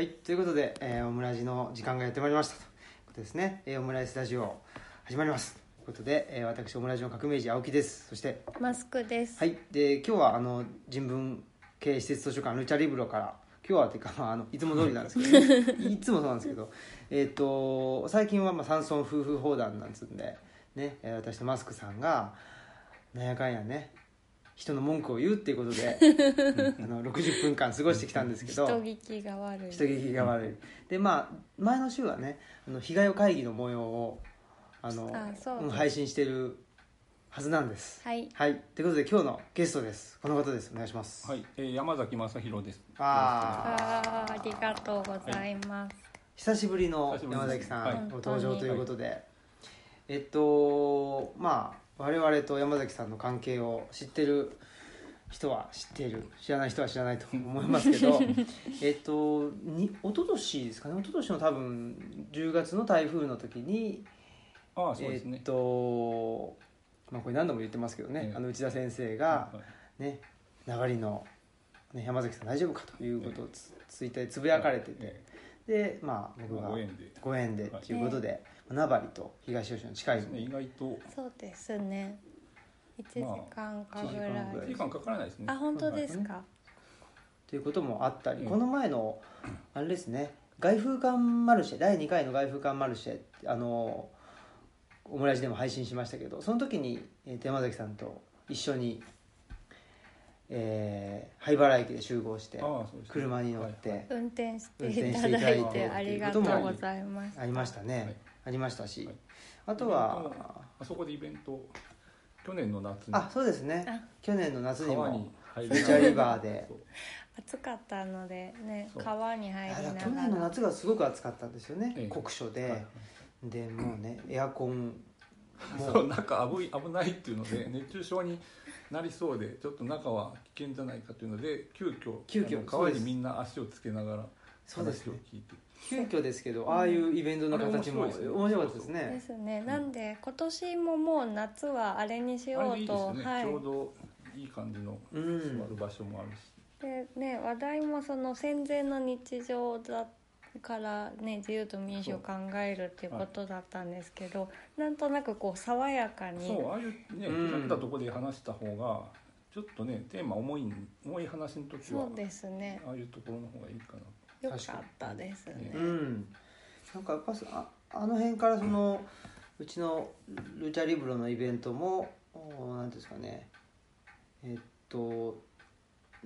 はい、ということで、えー、オムラジの時間がやってまいりましたということですね。えー、オムライスタジオ始まります。ということで、えー、私オムラジの革命児青木です。そして、マスクです。はい、で今日はあの人文系施設図書館ルチャリブロから今日はっていうか、まあ、あのいつも通りなんですけど、ね、いつもそうなんですけど、えっ、と最近はまあ山村夫婦砲弾なんつうんでね、えー私とマスクさんがなんやかんやね。人の文句を言うっていうことで、う んあの60分間過ごしてきたんですけど人聞きが悪い。人聞きが悪い。でまあ前の週はねあの被害を会議の模様をあの配信してるはずなんです。はい。はい。ということで今日のゲストです。この方です。お願いします、はい、えー、山崎正弘です。ああーありがとうございます。久しぶりの久しぶりです山崎さはい。んご登場ということで、えっとまあ我々と山崎さんの関係を知ってる人は知っている知らない人は知らないと思いますけど えっとに一昨年ですかね。一昨年の多分10月の台風の時にああ、そうですね。えっとまあこれ何度も言ってますけどね、ええ。あの内田先生がはいね流りの、ね、山崎さん大丈夫かということをつツイッターでつぶやかれてて、えでまあえ僕がまあご縁で。ご縁でということで、名張と東吉野の近いですね、意外とそうですね。一時間かぐらい。まあ時間かからないですね。あ、本当ですか？ということもあったり、うんこの前のあれですね外風館マルシェ第2回の外風館マルシェあのオムライスでも配信しましたけどその時に、えー、山崎さんと一緒に、えー灰原駅で集合してああ、そうですね。車に乗って運転して運転いしていただいてただいてありがとうございます。ありましたね、はいありましたし、はいあとはあそこでイベント。去年の夏に。あそうですねあ去年の夏にも川に入ルチャリバーで暑かったのでね川に入りなが去年のら。夏がすごく暑かったんですよね、ええ酷暑で、はいはいでもうねエアコンも そう、なんか危い危ないっていうので、熱中症に。なりそうで、ちょっと中は危険じゃないかというので、急遽。急遽川にみんな足をつけながら。そうですね話を聞いて。急遽ですけどああいうイベントの形も面白いですね面白かったですでねすね。なんで今年ももう夏はあれにしようと。はいちょうど。いい感じの。うん座る場所もあるし。でね話題もその戦前の日常だからね自由と民主を考えるっていうことだったんですけど、なんとなくこう爽やかにそうああいうねうん開いたところで話した方がちょっとねテーマ重い重い話の時はそうですねああいうところの方がいいかなよかったですね。うん。なんかやっぱああの辺からそのうちのルチャリブロのイベントもおなんていうんですかね。えっと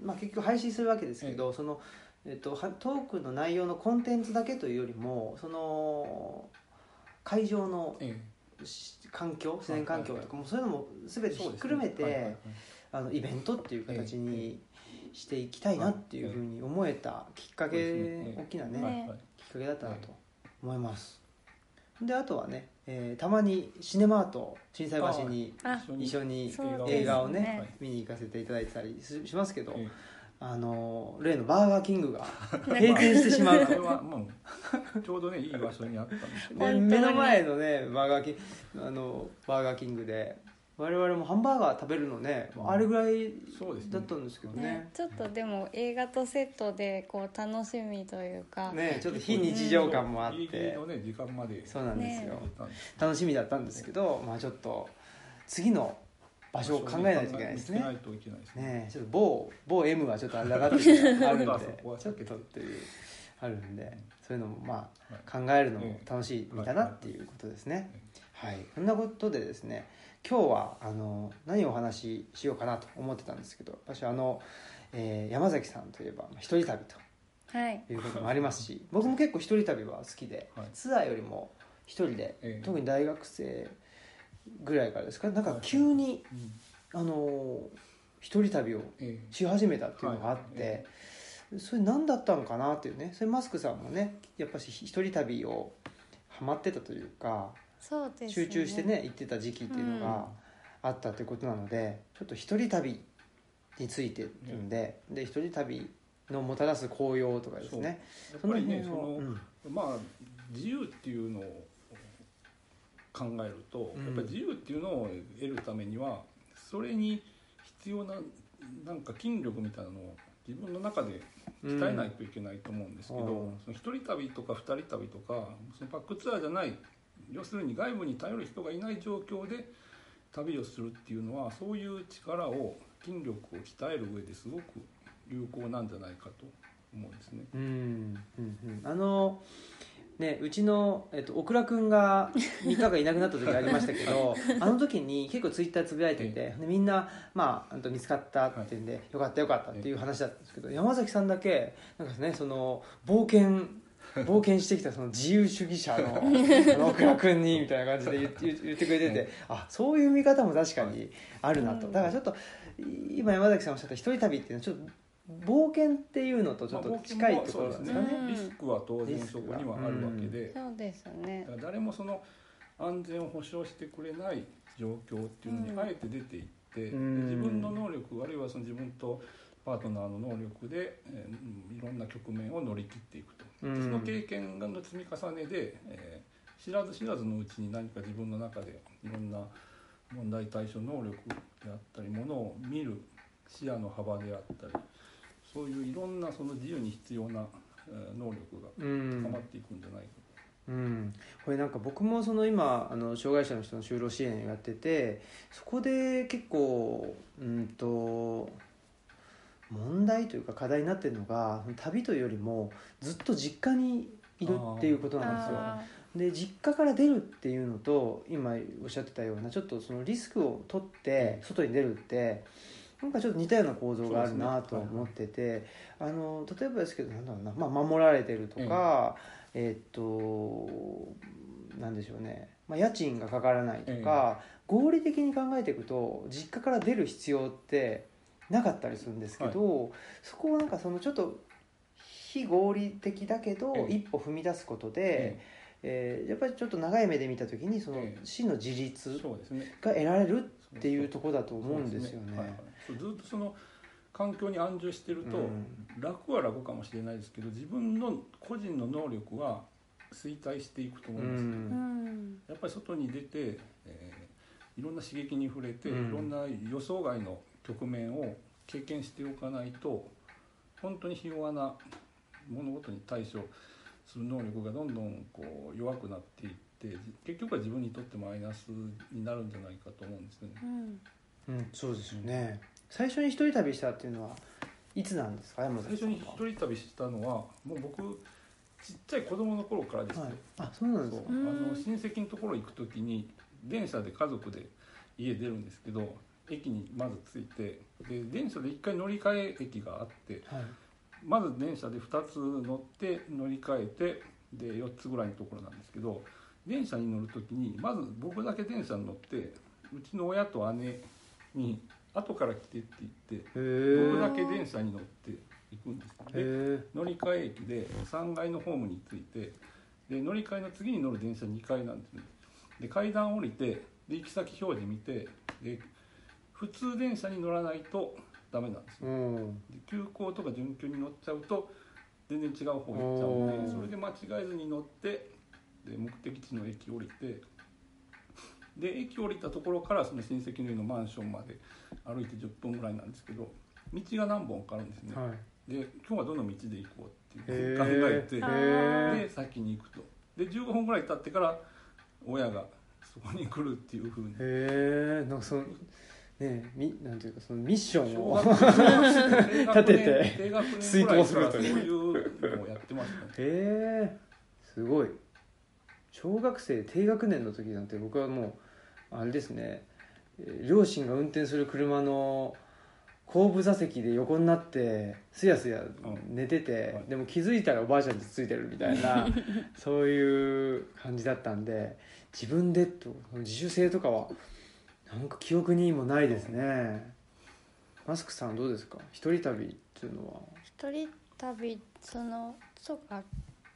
まあ結局配信するわけですけど、そのえっと、はトークの内容のコンテンツだけというよりもその会場の環境自然環境とかもうそういうのも全てひっくるめて、イベントっていう形にしていきたいなっていうふうに思えたきっかけ、大きなね、ねはいはい。きっかけだったなと思います。であとはね、えーたまにシネマート心斎橋にあ一緒に。映画をねはい。見に行かせていただいてたりししますけど、えあの例のバーガーキングが ね閉店してしまうあれはもうちょうどねいい場所にあったんですけどで本当に目の前のねバーガーキンあのバーガーキングで我々もハンバーガー食べるのね、うん。あれぐらいそうですねだったんですけどね。ね。ちょっとでも映画とセットでこう楽しみというか、ねちょっと非日常感もあって。のね時間まで。そうなんですよ、ね。楽しみだったんですけど、まあ、ちょっと次の場所を考えないといけないですね。考えないといけないですね。ねちょっと某某 M はちょっとあれだなってあるんで ちょっとっていうあるんでそういうのもまあはい。考えるのも楽しいだなっていうことですね。はい。そんなことでですね今日はあの何をお話ししようかなと思ってたんですけど私はあの、えー山崎さんといえばまあ一人旅とはい。いうこともありますし僕も結構一人旅は好きで、はい。ツアーよりも一人で、ええ。特に大学生ぐらいからですかなんかはい。急に、うん。あの一人旅をえし始めたっていうのがあって、はい。それ何だったのかなっていうね。それマスクさんもねやっぱし一人旅をハマってたというかそうですね。集中してね行ってた時期っていうのがあったということなので、ちょっと一人旅についてっていうんで,、で一人旅のもたらす紅葉とかですね。やっぱりねそのうん。まあ自由っていうのを考えると、うん。やっぱり自由っていうのを得るためにはそれに必要ななんか筋力みたいなのを自分の中で鍛えないといけないと思うんですけど、うん。その一人旅とか二人旅とかそのパックツアーじゃない要するに外部に頼る人がいない状況で旅をするっていうのはそういう力を筋力を鍛える上ですごく有効なんじゃないかと思うんですね。うんうんうん。あのねうちの、えっと、小倉君が 3日がいなくなった時ありましたけど あの時に結構ツイッターつぶやいててでみんな、まあ、あと見つかったっていうんで、よかったよかったっていう話だったんですけど山崎さんだけなんかねその冒険冒険してきたその自由主義者のあの小倉君にみたいな感じで言って言ってくれててあそういう見方も確かにあるなと。うん。だからちょっと今山崎さんおっしゃった一人旅っていうのはちょっと冒険っていうのとちょっと近いところなんですかね。うん。リスクは当然そこにはあるわけで、そうですね。誰もその安全を保障してくれない状況っていうのにあえて出ていって、うん。で自分の能力あるいはその自分とパートナーの能力で、えーいろんな局面を乗り切っていくと、うん。その経験の積み重ねで、えー知らず知らずのうちに何か自分の中でいろんな問題対処能力であったりものを見る視野の幅であったりそういういろんなその自由に必要な、えー能力がうん高まっていくんじゃないかうん、これなんか僕もその今あの障害者の人の就労支援やっててそこで結構うんと問題というか課題になってるのが旅というよりもずっと実家にいるっていうことなんですよ。あで実家から出るっていうのと今おっしゃってたようなちょっとそのリスクを取って外に出るってなんかちょっと似たような構造があるなと思ってて、あの例えばですけどなんだろうな、まあ、守られてるとか、えーっとなんでしょうね、まあ、家賃がかからないとか、合理的に考えていくと実家から出る必要ってなかったりするんですけど、そこをなんかそのちょっと非合理的だけど、ええ。一歩踏み出すことで、ええ。ーやっぱりちょっと長い目で見た時にそのええ真の自立そうですね。が得られるっていうところだと思うんですよね。はい。はい。そうずっとその環境に安住してると、うん。楽は楽かもしれないですけど自分の個人の能力は衰退していくと思ういます、ーうん。ん。やっぱり外に出て、えーいろんな刺激に触れて、うん。いろんな予想外の局面を経験しておかないと本当にひ弱な物事に対処する能力がどんどんこう弱くなっていって結局は自分にとってマイナスになるんじゃないかと思うんですよね。うん。うん、そうですよね。最初に一人旅したっていうのはいつなんですか山最初に崎さんは？一人旅したのはもう僕ちっちゃい子供の頃からです。よ、はい、あそうなんですか。あの親戚のところ行く時に電車で家族で家出るんですけど駅にまず着いてで電車で1回乗り換え駅があってはい。まず電車で2つ乗って乗り換えてで4つぐらいのところなんですけど電車に乗る時にまず僕だけ電車に乗ってうちの親と姉に後から来てって言ってへ僕だけ電車に乗って行くんですねでえ乗り換え駅で3階のホームに着いてで乗り換えの次に乗る電車2階なんですね。で階段降りてで行き先表示見てで普通電車に乗らないとダメなんですよ。うん。で急行とか準急に乗っちゃうと全然違う方行っちゃうんおでーそれで間違えずに乗ってで目的地の駅降りてで駅降りたところからその親戚の家のマンションまで歩いて10分ぐらいなんですけど道が何本かあるんですね、はい。で今日はどの道で行こうっていうへ考えてで先に行くと。で15分ぐらい経ってから親がそこに来るっていうふうにへえなんかそのねみなんていうかそのミッションを 立て年て遂行するというそういうのをやってましたね。へえすごい。小学生低学年の時なんて僕はもうあれですね。えー両親が運転する車の後部座席で横になってすやすや寝てて、はい。でも気づいたらおばあちゃんとついてるみたいな そういう感じだったんで自分でと自主性とかはなんか記憶にもないですね。マスクさんどうですか？一人旅っていうのは。一人旅そのそうか。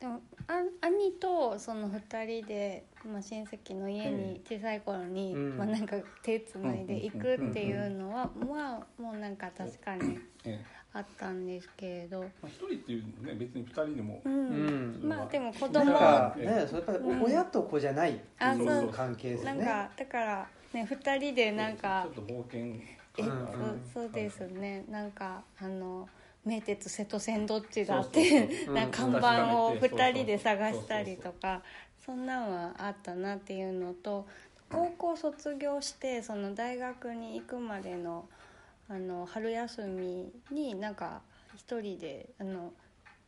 でもあ兄とその2人で、まあ、親戚の家に小さい頃に、うん。まあ、なんか手つないで行くっていうのは、まあもうなんか確かにええ。あったんですけれど、まあ、一人っていうね別に二人でも。ううん。んまあでも子なん供ね、そうやっぱ親と子じゃないってあいそうう。関係ですね。なんかだからね2人でなんかちょっと冒険えそうそうですね。なんかあの名鉄瀬戸線どっちだって なんか看板を2人で探したりとかそんなんはあったなっていうのと高校卒業してその大学に行くまでのあの春休みになんか一人であの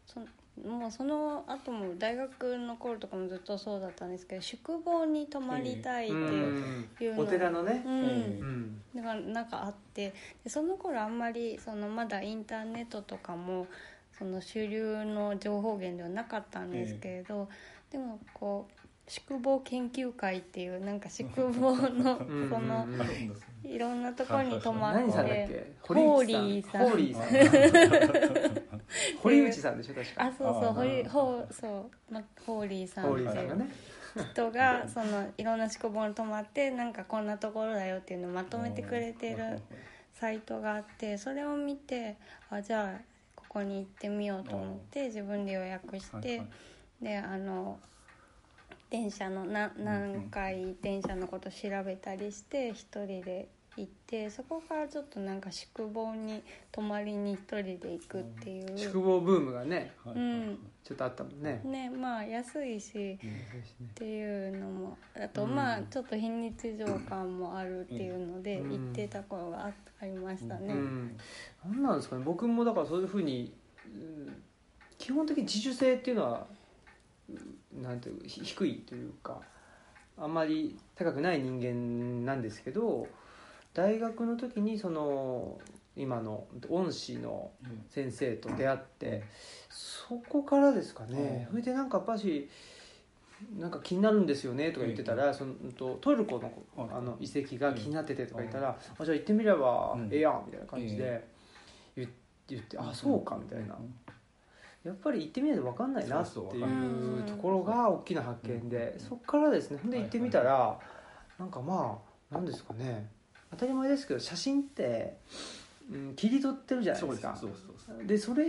そもうその後も大学の頃とかもずっとそうだったんですけど宿坊に泊まりたいってういう。ん。お寺のね。うん。えうん。だからなんかあってでその頃あんまりそのまだインターネットとかもその主流の情報源ではなかったんですけれど、でもこう宿坊研究会っていうなんか宿坊のうんそのいろんなところに泊まっってけ？ホーリーさん。ホーリーさん。あ堀内さんでしょ確か。あそうそうあーホリホーそう、ま、ホーリーさん。ホーっていうリーさんがね。人がそのいろんな宿坊に泊まってなんかこんなところだよっていうのをまとめてくれてるサイトがあってそれを見てあじゃあここに行ってみようと思って自分で予約して、であの電車のな何回電車のこと調べたりして一人で行ってそこからちょっとなんか宿坊に泊まりに一人で行くっていう、宿坊ブームがねはいうん。ちょっとあったもんね。ねまあ安いしっていうのもあとうん。まあちょっと非日常感もあるっていうのでうん。行ってた頃があありましたね。うん。何なんですかね。僕もだからそういうふうに、うん基本的に自主性っていうのはうんなんていうひ低いというかあんまり高くない人間なんですけど大学の時にその今の恩師のうん。先生と出会ってそこからですかね。うん。それでなんかやっぱしなんか気になるんですよねとか言ってたら、そのうんとトルコのはい。あの遺跡が気になっててとか言ったら、あじゃあ行ってみればうん。ええやんみたいな感じで言っ言って、あそうかみたいな、やっぱり行ってみないと分かんないなっていうところが大きな発見で、うん。そこからですねほんで行ってみたら、なんかまあなんですかね当たり前ですけど写真って、うん、切り取ってるじゃないですか。でそれ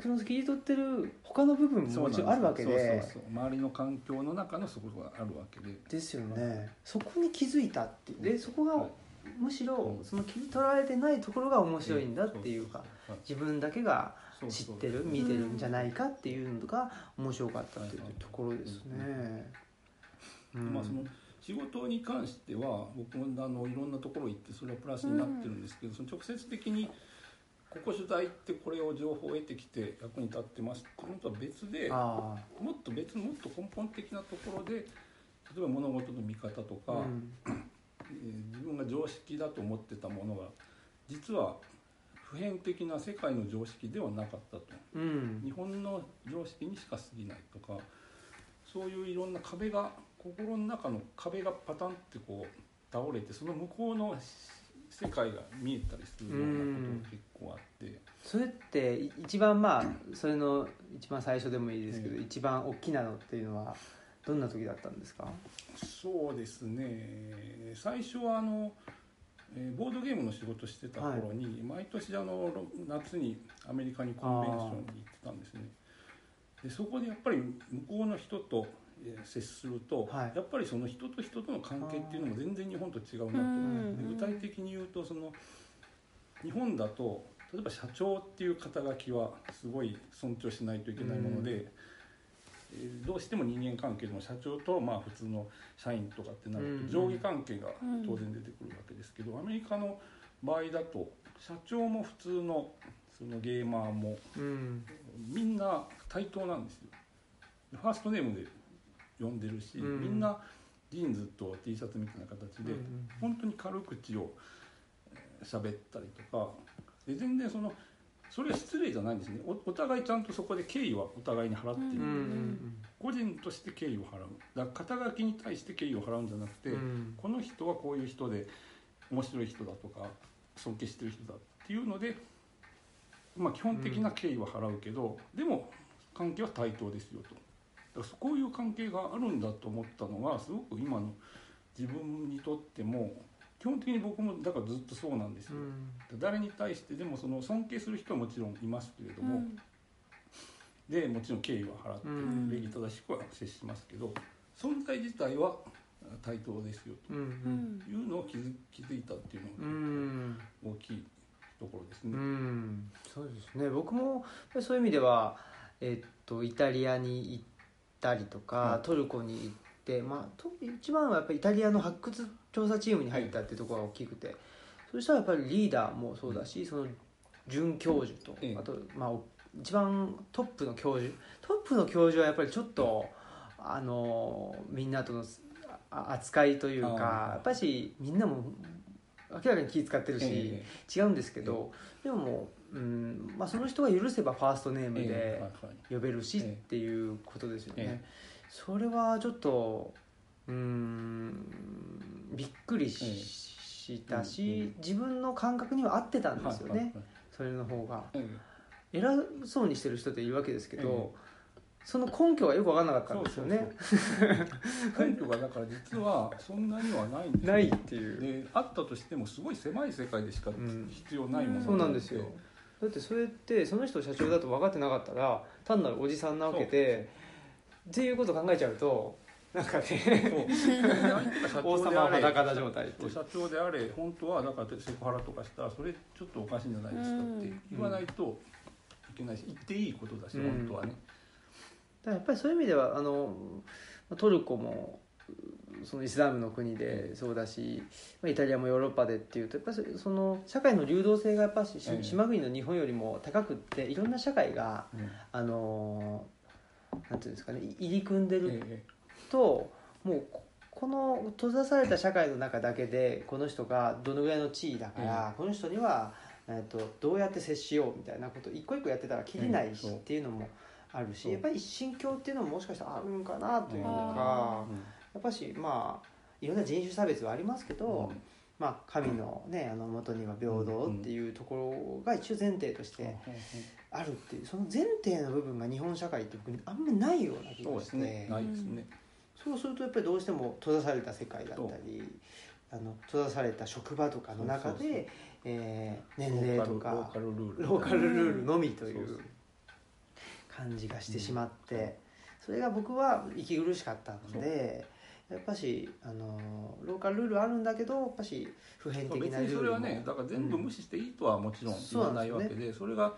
その切り取ってる他の部分ももちろんあるわけで。周りの環境の中のそこがあるわけで。ですよね。そこに気づいたっていう。でそこがはい。むしろうん。その切り取られてないところが面白いんだっていうかはい。自分だけが知ってる見てるんじゃないかっていうのが面白かったっていうところですね。うん。まあその仕事に関しては僕もあのいろんなところ行ってそれはプラスになってるんですけど、その直接的にここ取材行ってこれを情報を得てきて役に立ってますっていうのとは別であもっと別のもっと根本的なところで例えば物事の見方とか、あ、うん。えー自分が常識だと思ってたものが実は普遍的な世界の常識ではなかったと。うん。日本の常識にしか過ぎないとかそういういろんな壁が心の中の壁がパタンってこう倒れてその向こうの世界が見えたりするようなことが結構あって。それってい一番まあそれの一番最初でもいいですけど、うん。一番大きなのっていうのはどんな時だったんですか？そうですね。最初はあの、えーボードゲームの仕事してた頃に、毎年あのろ夏にアメリカにコンベンションに行ってたんですね。でそこでやっぱり向こうの人とえー接すると、はい。やっぱりその人と人との関係っていうのも全然日本と違うなと、うん。で具体的に言うとその日本だと例えば社長っていう肩書きはすごい尊重しないといけないもので、えーどうしても人間関係でも社長とまあ普通の社員とかってなるうんと上下関係が当然出てくるわけですけど、アメリカの場合だと社長も普通のそのゲーマーもうん。みんな対等なんですよ。ファーストネームで呼んでるし、うん。みんなジーンズと T シャツみたいな形で、うん。本当に軽口をえー喋ったりとかで全然そのそれは失礼じゃないんですね。おお互いちゃんとそこで敬意はお互いに払っている、うんうん個人として敬意を払う。だから肩書きに対して敬意を払うんじゃなくて、うん。この人はこういう人で面白い人だとか尊敬してる人だっていうので、まあ、基本的な敬意は払うけど、でも関係は対等ですよと。だからこういう関係があるんだと思ったのがすごく今の自分にとっても基本的に僕もだからずっとそうなんですよ、うん。誰に対してでもその尊敬する人はもちろんいますけれども、でもちろん敬意は払って、うん。礼儀正しくは接しますけど存在自体は対等ですようんうん。というのを気づ気づいたっていううのがん。大きいところですうね。ん。そうですね。僕もそういう意味では、えっとイタリアに行ったりとか、はい。トルコに行って、まあ、と一番はやっぱりイタリアの発掘調査チームに入ったっていうところが大きくて、そしたらやっぱりリーダーもそうだし、その准教授と、ええあと、まあ、一番トップの教授トップの教授はやっぱりちょっと、あのみんなとのあ扱いというかやっぱしみんなも明らかに気使ってるし。え違うんですけど、でももう、うんまあ、その人が許せばファーストネームで呼べるしええっていうことですよね、え。それはちょっとうんびっくりし,、たし、うんうん自分の感覚には合ってたんですよね、はいはいはい。それの方が。え偉そうにしてる人っているわけですけど、えその根拠がよく分からなかったんですよね。根拠がだから実はそんなにはないんですよ。ないっていう。であったとしてもすごい狭い世界でしかん。必要ないものそうなんですよ。だってそれってその人社長だと分かってなかったら単なるおじさんなわけでっていうことを考えちゃうとなんかね。王様は裸だ状態社長であれ本当はだからセクハラとかしたらそれちょっとおかしいんじゃないですかって言わないといけないし言っていいことだしうん。本当はね、だやっぱりそういう意味ではあのトルコもそのイスラムの国でそうだしまあイタリアもヨーロッパでっていうとやっぱりその社会の流動性がやっぱしええ島国の日本よりも高くっていろんな社会がうん。あのなんていうんですかね入り組んでるえともうここの閉ざされた社会の中だけでこの人がどのぐらいの地位だから、この人には、えー、とどうやって接しようみたいなこと一個一個やってたらきりないしっていうのもあるしやっぱり心境っていうのももしかしたらあるんかなといううんかうん。やっぱしまあいろんな人種差別はありますけど、まあ、神の,、ね、あの元には平等っていうところが一応前提としてあるっていうその前提の部分が日本社会って僕あんまりないような気がして。ですね。ないですね、そうするとやっぱりどうしても閉ざされた世界だったりあの閉ざされた職場とかの中そうそうそう。でえー年齢とかローカルルール。のみというそうそう。感じがしてしまってそれが僕は息苦しかったのでやっぱしあのローカルルールあるんだけどやっぱし普遍的別なルールもにそれはねだから全部無視していいとはもちろん言わないわけで,、それが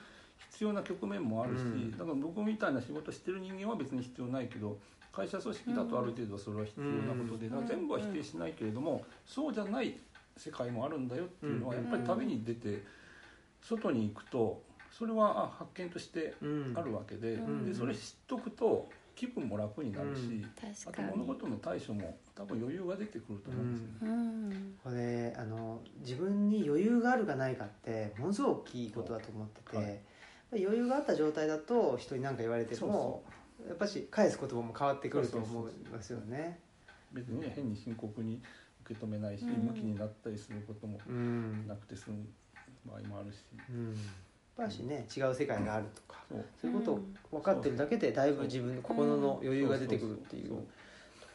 必要な局面もあるし、うん。だから僕みたいな仕事してる人間は別に必要ないけど会社組織だとある程度それは必要なことで、全部は否定しないけれども、そうじゃない世界もあるんだよっていうのはやっぱり旅に出て外に行くとそれはあ発見としてうん。あるわけで,、うん。でそれ知っとくと気分も楽になるし、あと確かに。物事の対処も多分余裕が出てくると思うんですよね。うん。これあの自分に余裕があるかないかってものすごく大きいことだと思ってて、はい。余裕があった状態だと人に何か言われてもやっぱし返す言葉も変わってくると思いますよね。別にね変に深刻に受け止めないし、うん。向きになったりすることもうんなくて済む場合もあるし、うん、やっぱしね違う世界があるとか、そうそういうことを分かってるだけでだいぶ自分の心の余裕が出てくるっていう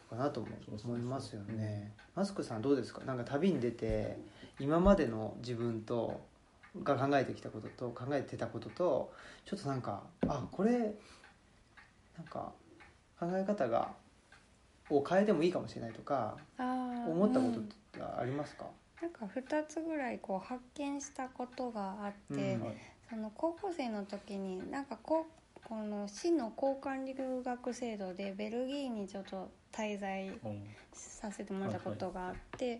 かなとも思いますよね。マスクさんどうですか？なんか旅に出て今までの自分とが考えてきたことと考えてたこととちょっとなんかあこれなんか考え方がを変えてもいいかもしれないとか思ったことっうんてありますか、なんか2つぐらいこう発見したことがあって、うんはい。その高校生の時になんかこうこの市の交換留学制度でベルギーにちょっと滞在うんさせてもらったことがあって、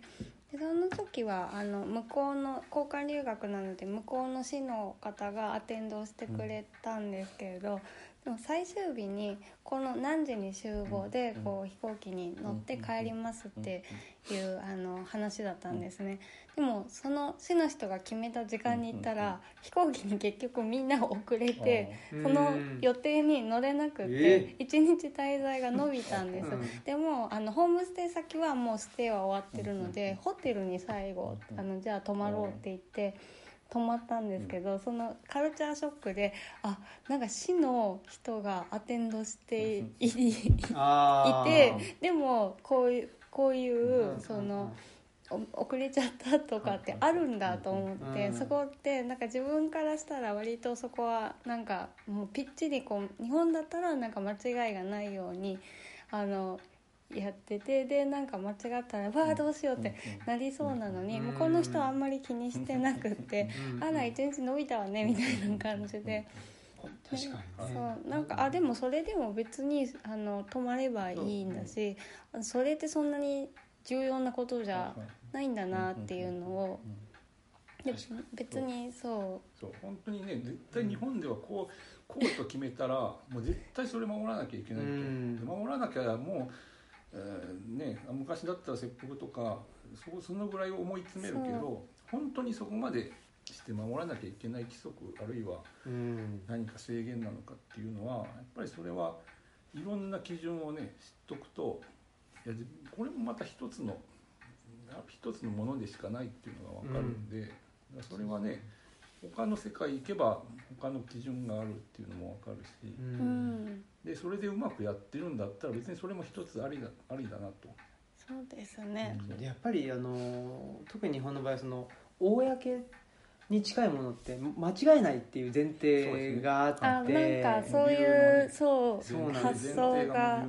でその時はあの向こうの交換留学なので向こうの市の方がアテンドをしてくれたんですけれど、でも最終日にこの何時に集合でうんこう飛行機に乗って帰りますっていうあの話だったんですね。でもその市の人が決めた時間に行ったら飛行機に結局みんな遅れてうんその予定に乗れなくてえ一日滞在が延びたんです。うん。でもあのホームステイ先はもうステイは終わってるのでホテルに最後うん。あのじゃあ泊まろうって言って泊まったんですけどそのカルチャーショックであなんか市の人がアテンドしていいてでもこういうこういううん。その。お遅れちゃったとかってあるんだと思って、うん。そこってなんか自分からしたら割とそこはなんかもうぴっちりこう日本だったらなんか間違いがないようにあのやっててでなんか間違ったら「わあどうしよう」ってなりそうなのに、うん。もうこの人はあんまり気にしてなくってうん「あら一日伸びたわね」みたいな感じで。確かにねそうなん。かあでもそれでも別にあの泊まればいいん。だし、それってそん。なに重要なことじゃないん。だなっていうのを、別にそそう本当にね絶対日本ではこうこうと決めたらもう絶対それ守らなきゃいけないと、うん。で守らなきゃもう、えーね昔だったら切腹とかそそのぐらい思い詰めるけど本当にそこまでして守らなきゃいけない規則あるいはうん。何か制限なのかっていうのはやっぱりそれはいろんな基準をね知っとくといやこれもまた一つの一つのものでしかないっていうのが分かるんで、だからそれはね他の世界行けば他の基準があるっていうのも分かるし、うう、うん。ん、でそれでうまくやってるんだったら別にそれも一つありだありだなと。そうですね。でやっぱりあの特に日本の場合はその公に近いものって間違えないっていう前提があってあなんかそういうそうそうなんです発想が。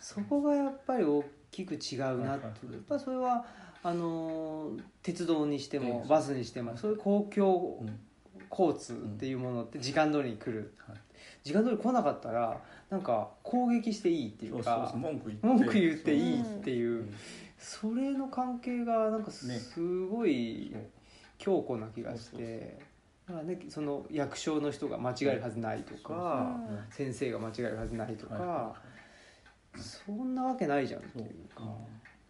そこがやっぱり大きく違うなはいはいってい。うやっぱそれはあの鉄道にしてもうんバスにしてもそういう公共うん交通っていうものって時間通りに来る。はい。時間通り来なかったらなんか攻撃していいっていそうか文句言って。いいっていう。うん。それの関係がなんかすごい強固な気がしてだからねその役所の人が間違えるはずないとかうん。先生が間違えるはずないとはいかそんなわけないじゃんってそいうう。か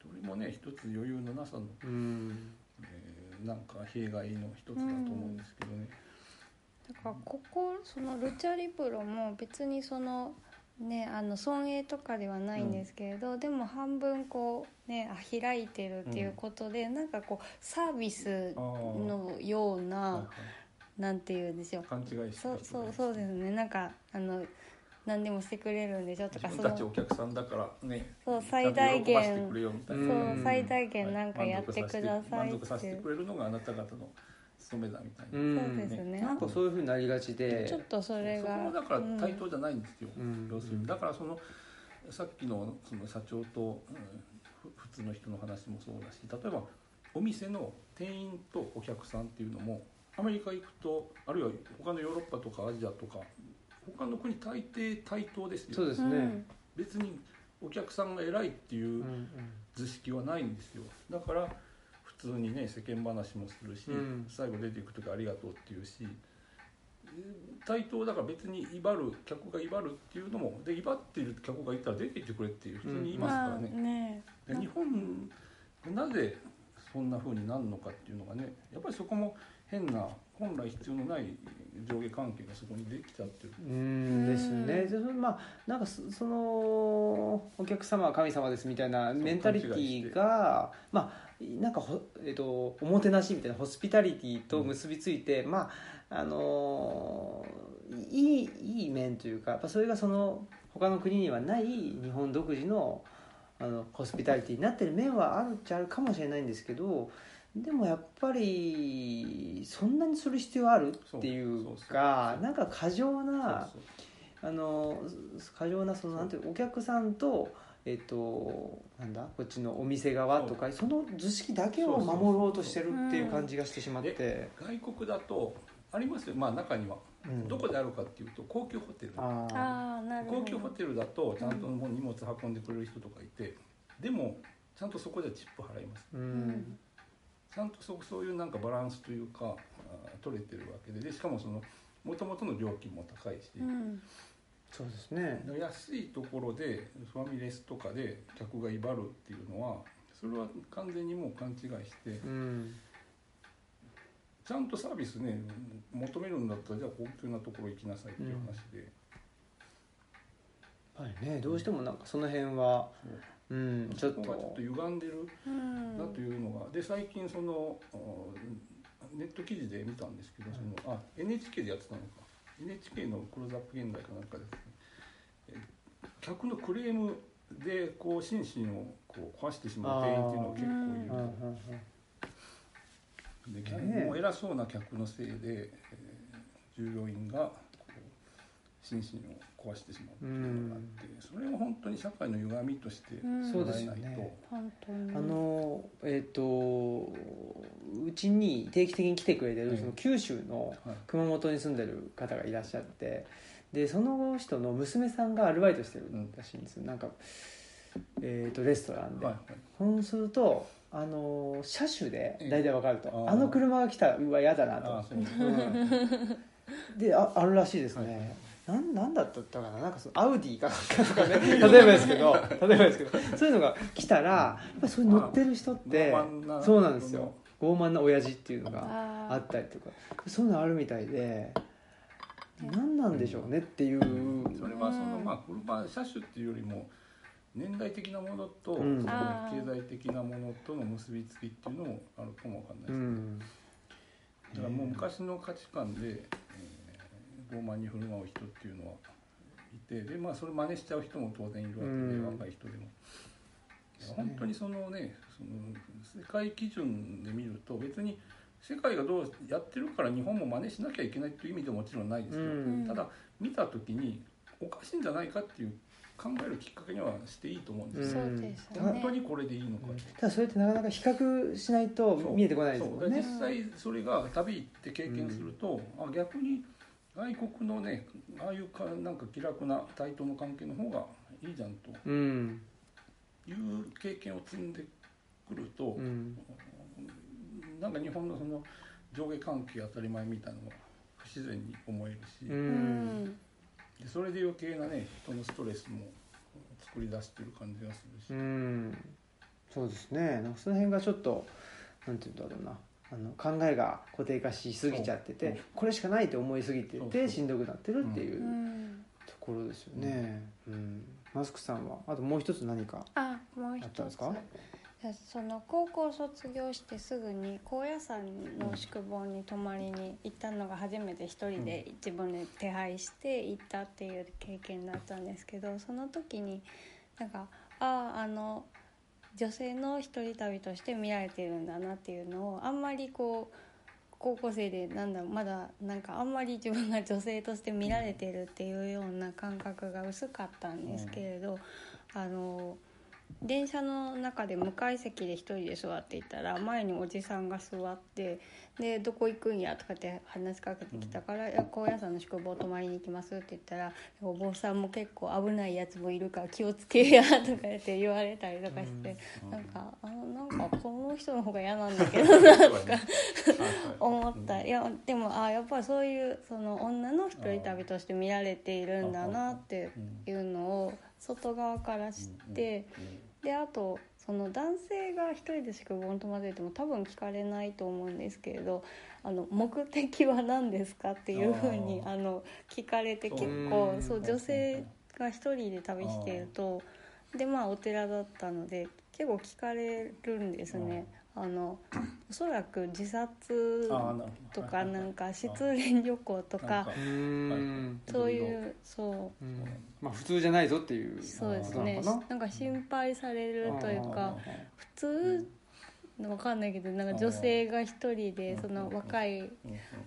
それもね一つ余裕のなさの、うん。えーなんか弊害の一つだと思うんですけどね、だからここそのルチャリブロも別にそのねあの損益とかではないんですけれど、でも半分こうねあ開いてるっていうことで、なんかこうサービスのようはいな、はいなんていうんですよ勘違いしてそうそうそうですね。なんかあの何でもしてくれるんでしょとか自分たちお客さんだからねそう最大限そう最大限なんかやってください満足さってせてくれるのがあなた方の務めだみたいな、うん。そうですね。なんかそういうふうになりがちで。ちょっとそれがそこもだから対等じゃないんですよ、うん。要するに。だからそのさっきのその社長と、うんふ普通の人の話もそうだし例えばお店の店員とお客さんっていうのもアメリカ行くとあるいは他のヨーロッパとかアジアとか他の国大抵対等ですよ。そうですね。うん。別にお客さんが偉いっていううん。図式はないんですよ。だから普通にね世間話もするし、うん。最後出ていく時ありがとうっていうし対等だから別に威張る客が威張るっていうのもで威張っている客がいたら出ていってくれっていう普通に言いますからまあね、日本なぜそんな風になるのかっていうのがねやっぱりそこも変な本来必要のない上下関係がそこにできちゃってる。うんですね。でまあなんかそそのお客様は神様ですみたいなメンタリティーがまあなんかほ、えっと、おもてなしみたいなホスピタリティと結びついて、まああのいいいい面というかやっぱそれがその他の国にはない日本独自のあのホスピタリティになってる面はあるっちゃあるかもしれないんですけどでもやっぱりそんなにする必要あるっていうかなんか過剰なあの過剰なそのなんていうお客さんとえっとなんだ？こっちのお店側とかその図式だけを守ろうとしてるっていう感じがしてしまって、外国だとありますよ。まあ中には、うん。どこであるかっていうと高級ホテル。あー。ああなるほど。高級ホテルだとちゃんともう荷物運んでくれる人とかいて、でもちゃんとそこでチップ払います。うん。ちゃんとそそういうなんかバランスというか取れてるわけで。でしかもそのもともとの料金も高いし、うんそうですね。安いところでファミレスとかで客が威張るっていうのはそれは完全にもう勘違いしてうんちゃんとサービスね求めるんだったらじゃあ高級なところ行きなさいっていう話で、やっぱりねどうしてもなんかその辺はう。んちょっそこがちょっとと歪んでる。うん。なというのが。で最近そのあネット記事で見たんですけどそのあ NHK でやってたのか NHK の「クローズアップ現代」かなんかですね。え客のクレームでこう心身をこう壊してしまう店員っていうのが結構いる。でねえ。もう偉そうな客のせいで、えー従業員がこ心身を壊してしまうっていうのがあって、それは本当に社会の歪みとしてうん。そうですよ捉えないと、ね本当にあのえっ、とうちに定期的に来てくれてる、うんその九州のはい。熊本に住んでる方がいらっしゃってでその人の娘さんがアルバイトしてるらしいんですよ、なんか、えー、とレストランで、はいはい。そうするとあの車種で大体わかると、ええあの車が来たらうわ嫌だなと。う。うん。でああるらしいですね、なんなんだったかな？なんかそのアウディかなんかとかね。例えばですけど例えばですけどそういうのが来たらやっぱりそれに乗ってる人って傲慢なそうなんですよ。傲慢な親父っていうのがああったりとか。そういうのあるみたいで何なんでしょうねっていう。それはそのまあ車車種っていうよりも年代的なものと、うん。経済的なものとの結びつきっていうのもあるかもわかんないです、うん。だからもう昔の価値観で、えー傲慢に振る舞う人っていうのはいてでまあそれ真似しちゃう人も当然いるわけで、うん。若い人でも。本当にそのねその世界基準で見ると別に世界がどうやってるから日本も真似しなきゃいけないっていう意味でもちろんないですよ、うん。ただ見た時におかしいんじゃないかっていう考えるきっかけにはしていいと思うんですよ、そうですでね。本当にこれでいいのかって、ただそれってなかなか比較しないと見えてこないですもんね。実際それが旅行って経験すると、あ逆に外国のねああいうかなんか気楽な対等の関係の方がいいじゃんと。うん。いう経験を積んでくると、うん。なんか日本のその上下関係当たり前みたいなのが不自然に思えるし、ううん。んでそれで余計なね人のストレスも作り出してる感じがするし、うん。そうですね。なんかその辺がちょっとなんていうんだろうなあの考えが固定化しすぎちゃっててこれしかないと思いすぎててしんどくなってるっていううん。ところですよね、うん。マスクさんはあともう一つ何かあもう一つ。あったんですか？その高校卒業してすぐに高野山の宿坊に泊まりに行ったのが初めて一人で自分で手配して行ったっていう経験だったんですけどその時になんかあああの女性の一人旅として見られてるんだなっていうのをあんまりこう高校生でなんだまだなんかあんまり自分が女性として見られてるっていうような感覚が薄かったんですけれど、あの電車の中で向かい席で一人で座っていたら前におじさんが座ってで「どこ行くんや?」とかって話しかけてきたから「いや高野山の宿坊泊まりに行きます」って言ったら「お坊さんも結構危ないやつもいるから気をつけや」とか言って言われたりとかして、なんかあのなんかこの人の方が嫌なんだけどなとか思った。いやでもあやっぱりそういうその女の一人旅として見られているんだなっていうのを外側から知ってであとその男性が一人で宿坊に泊まってても多分聞かれないと思うんですけれどあの目的は何ですかっていうふうにああの聞かれて結構う。んそう女性が一人で旅しているとでまあお寺だったので結構聞かれるんですね。あの おそらく自殺とかなんか失恋旅行とかそういうそう。ん。まあ普通じゃないぞっていううそうですことなねな。なんか心配されるというあか普通？わかんないけどなんか女性が一人でその若い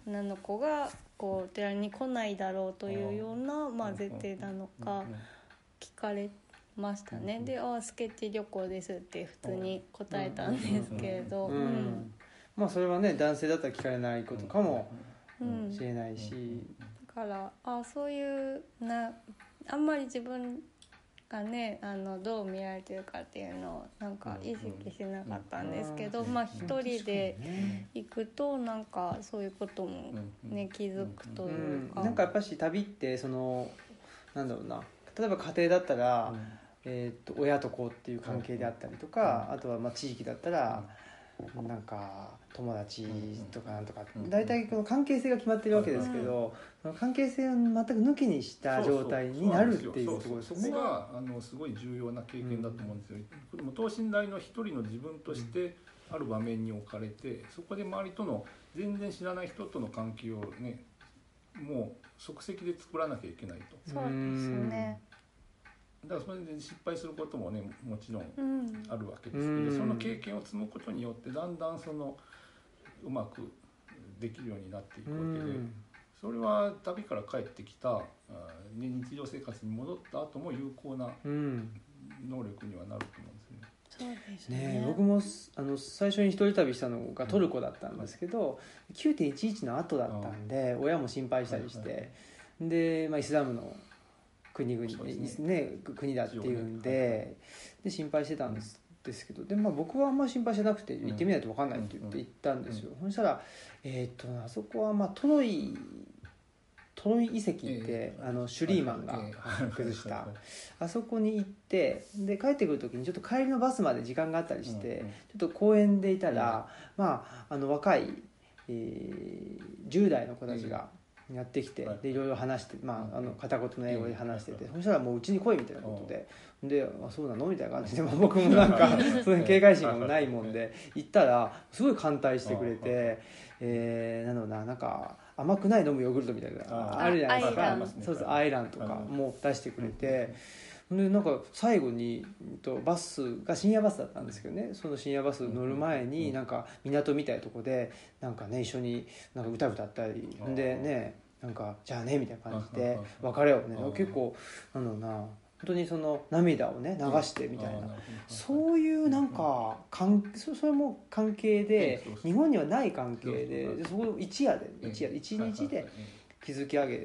女の子がこうお寺に来ないだろうというようなまあ前提なのか聞かれましたね。で「ああスケッチ旅行です」って普通に答えたんですけれど。ううん。ん。まあそれはね男性だったら聞かれないことかもうん。しれないし。だからあそういうなあんまり自分がねあのどう見られてるかっていうのをなんか意識しなかったんですけど、うんまあ一人でね行くとなんかそういうこともね気づくとういうんか。なんかやっぱし旅ってそのなんだろうな。例えば家庭だったら、えー、と親と子っていう関係であったりとか、あとはまあ地域だったら、なんか友達とかなんとか、うん。大体この関係性が決まってるわけですけど、その関係性を全く抜きにした状態になるっていうところですよね。そこ。があのすごい重要な経験だと思うんですよ、でも等身大の一人の自分としてある場面に置かれてそこで周りとの全然知らない人との関係をねもう即席で作らなきゃいけないと。そうですね。だからそれで失敗することもねもちろんうん。あるわけですけど、うん。その経験を積むことによってだんだんそのうまくできるようになっていくうわけで、ん。それは旅から帰ってきたあね日常生活に戻った後も有効なうん。能力にはなると思うんですね。ね。ねえ僕もすあの最初に一人旅したのがトルコだったんですけど、9.11の後だったんで親も心配したりして、はいはい。で、まあ、イスラムの国々ね。国だっていうんで,、一で心配してたんです,、ですけどで、まあ、僕はあんまり心配してなくてうん。行ってみないと分かんないって言ってうん行ったんですよ、そしたら、えーっとあそこは、まあ、トロイトロイ遺跡って、ええ。あのシュリーマンがええ発掘した、あそこに行ってで帰ってくる時にちょっと帰りのバスまで時間があったりして、ちょっと公園でいたら、まあ、あの若い、えー10代の子たちがやってきて、はい。でいろいろ話して、まあ、あの片言の英語で話してて、うん。そしたらもううちに来いみたいなことで、であそうなの？みたいな感じで、まあ、僕もなんかそういう警戒心がないもんで行ったらすごい歓待してくれて、えー、なんだろうななんか甘くない飲むヨーグルトみたいなああるじゃないですか。アイランそうそうアイランとかはいも出してくれて。でなんか最後にうんとバスが深夜バスだったんですけどね。その深夜バス乗る前うんになんか港みたいなとこでなんかね一緒になんか歌歌ったり。でねなんかじゃあねみたいな感じで別れをね。ああ結構なんだろうな。本当にその涙をね流してみたいな。そういうなんか関そそれも関係で日本にはない関係ででそこを一夜でええ一夜一日で築き上げ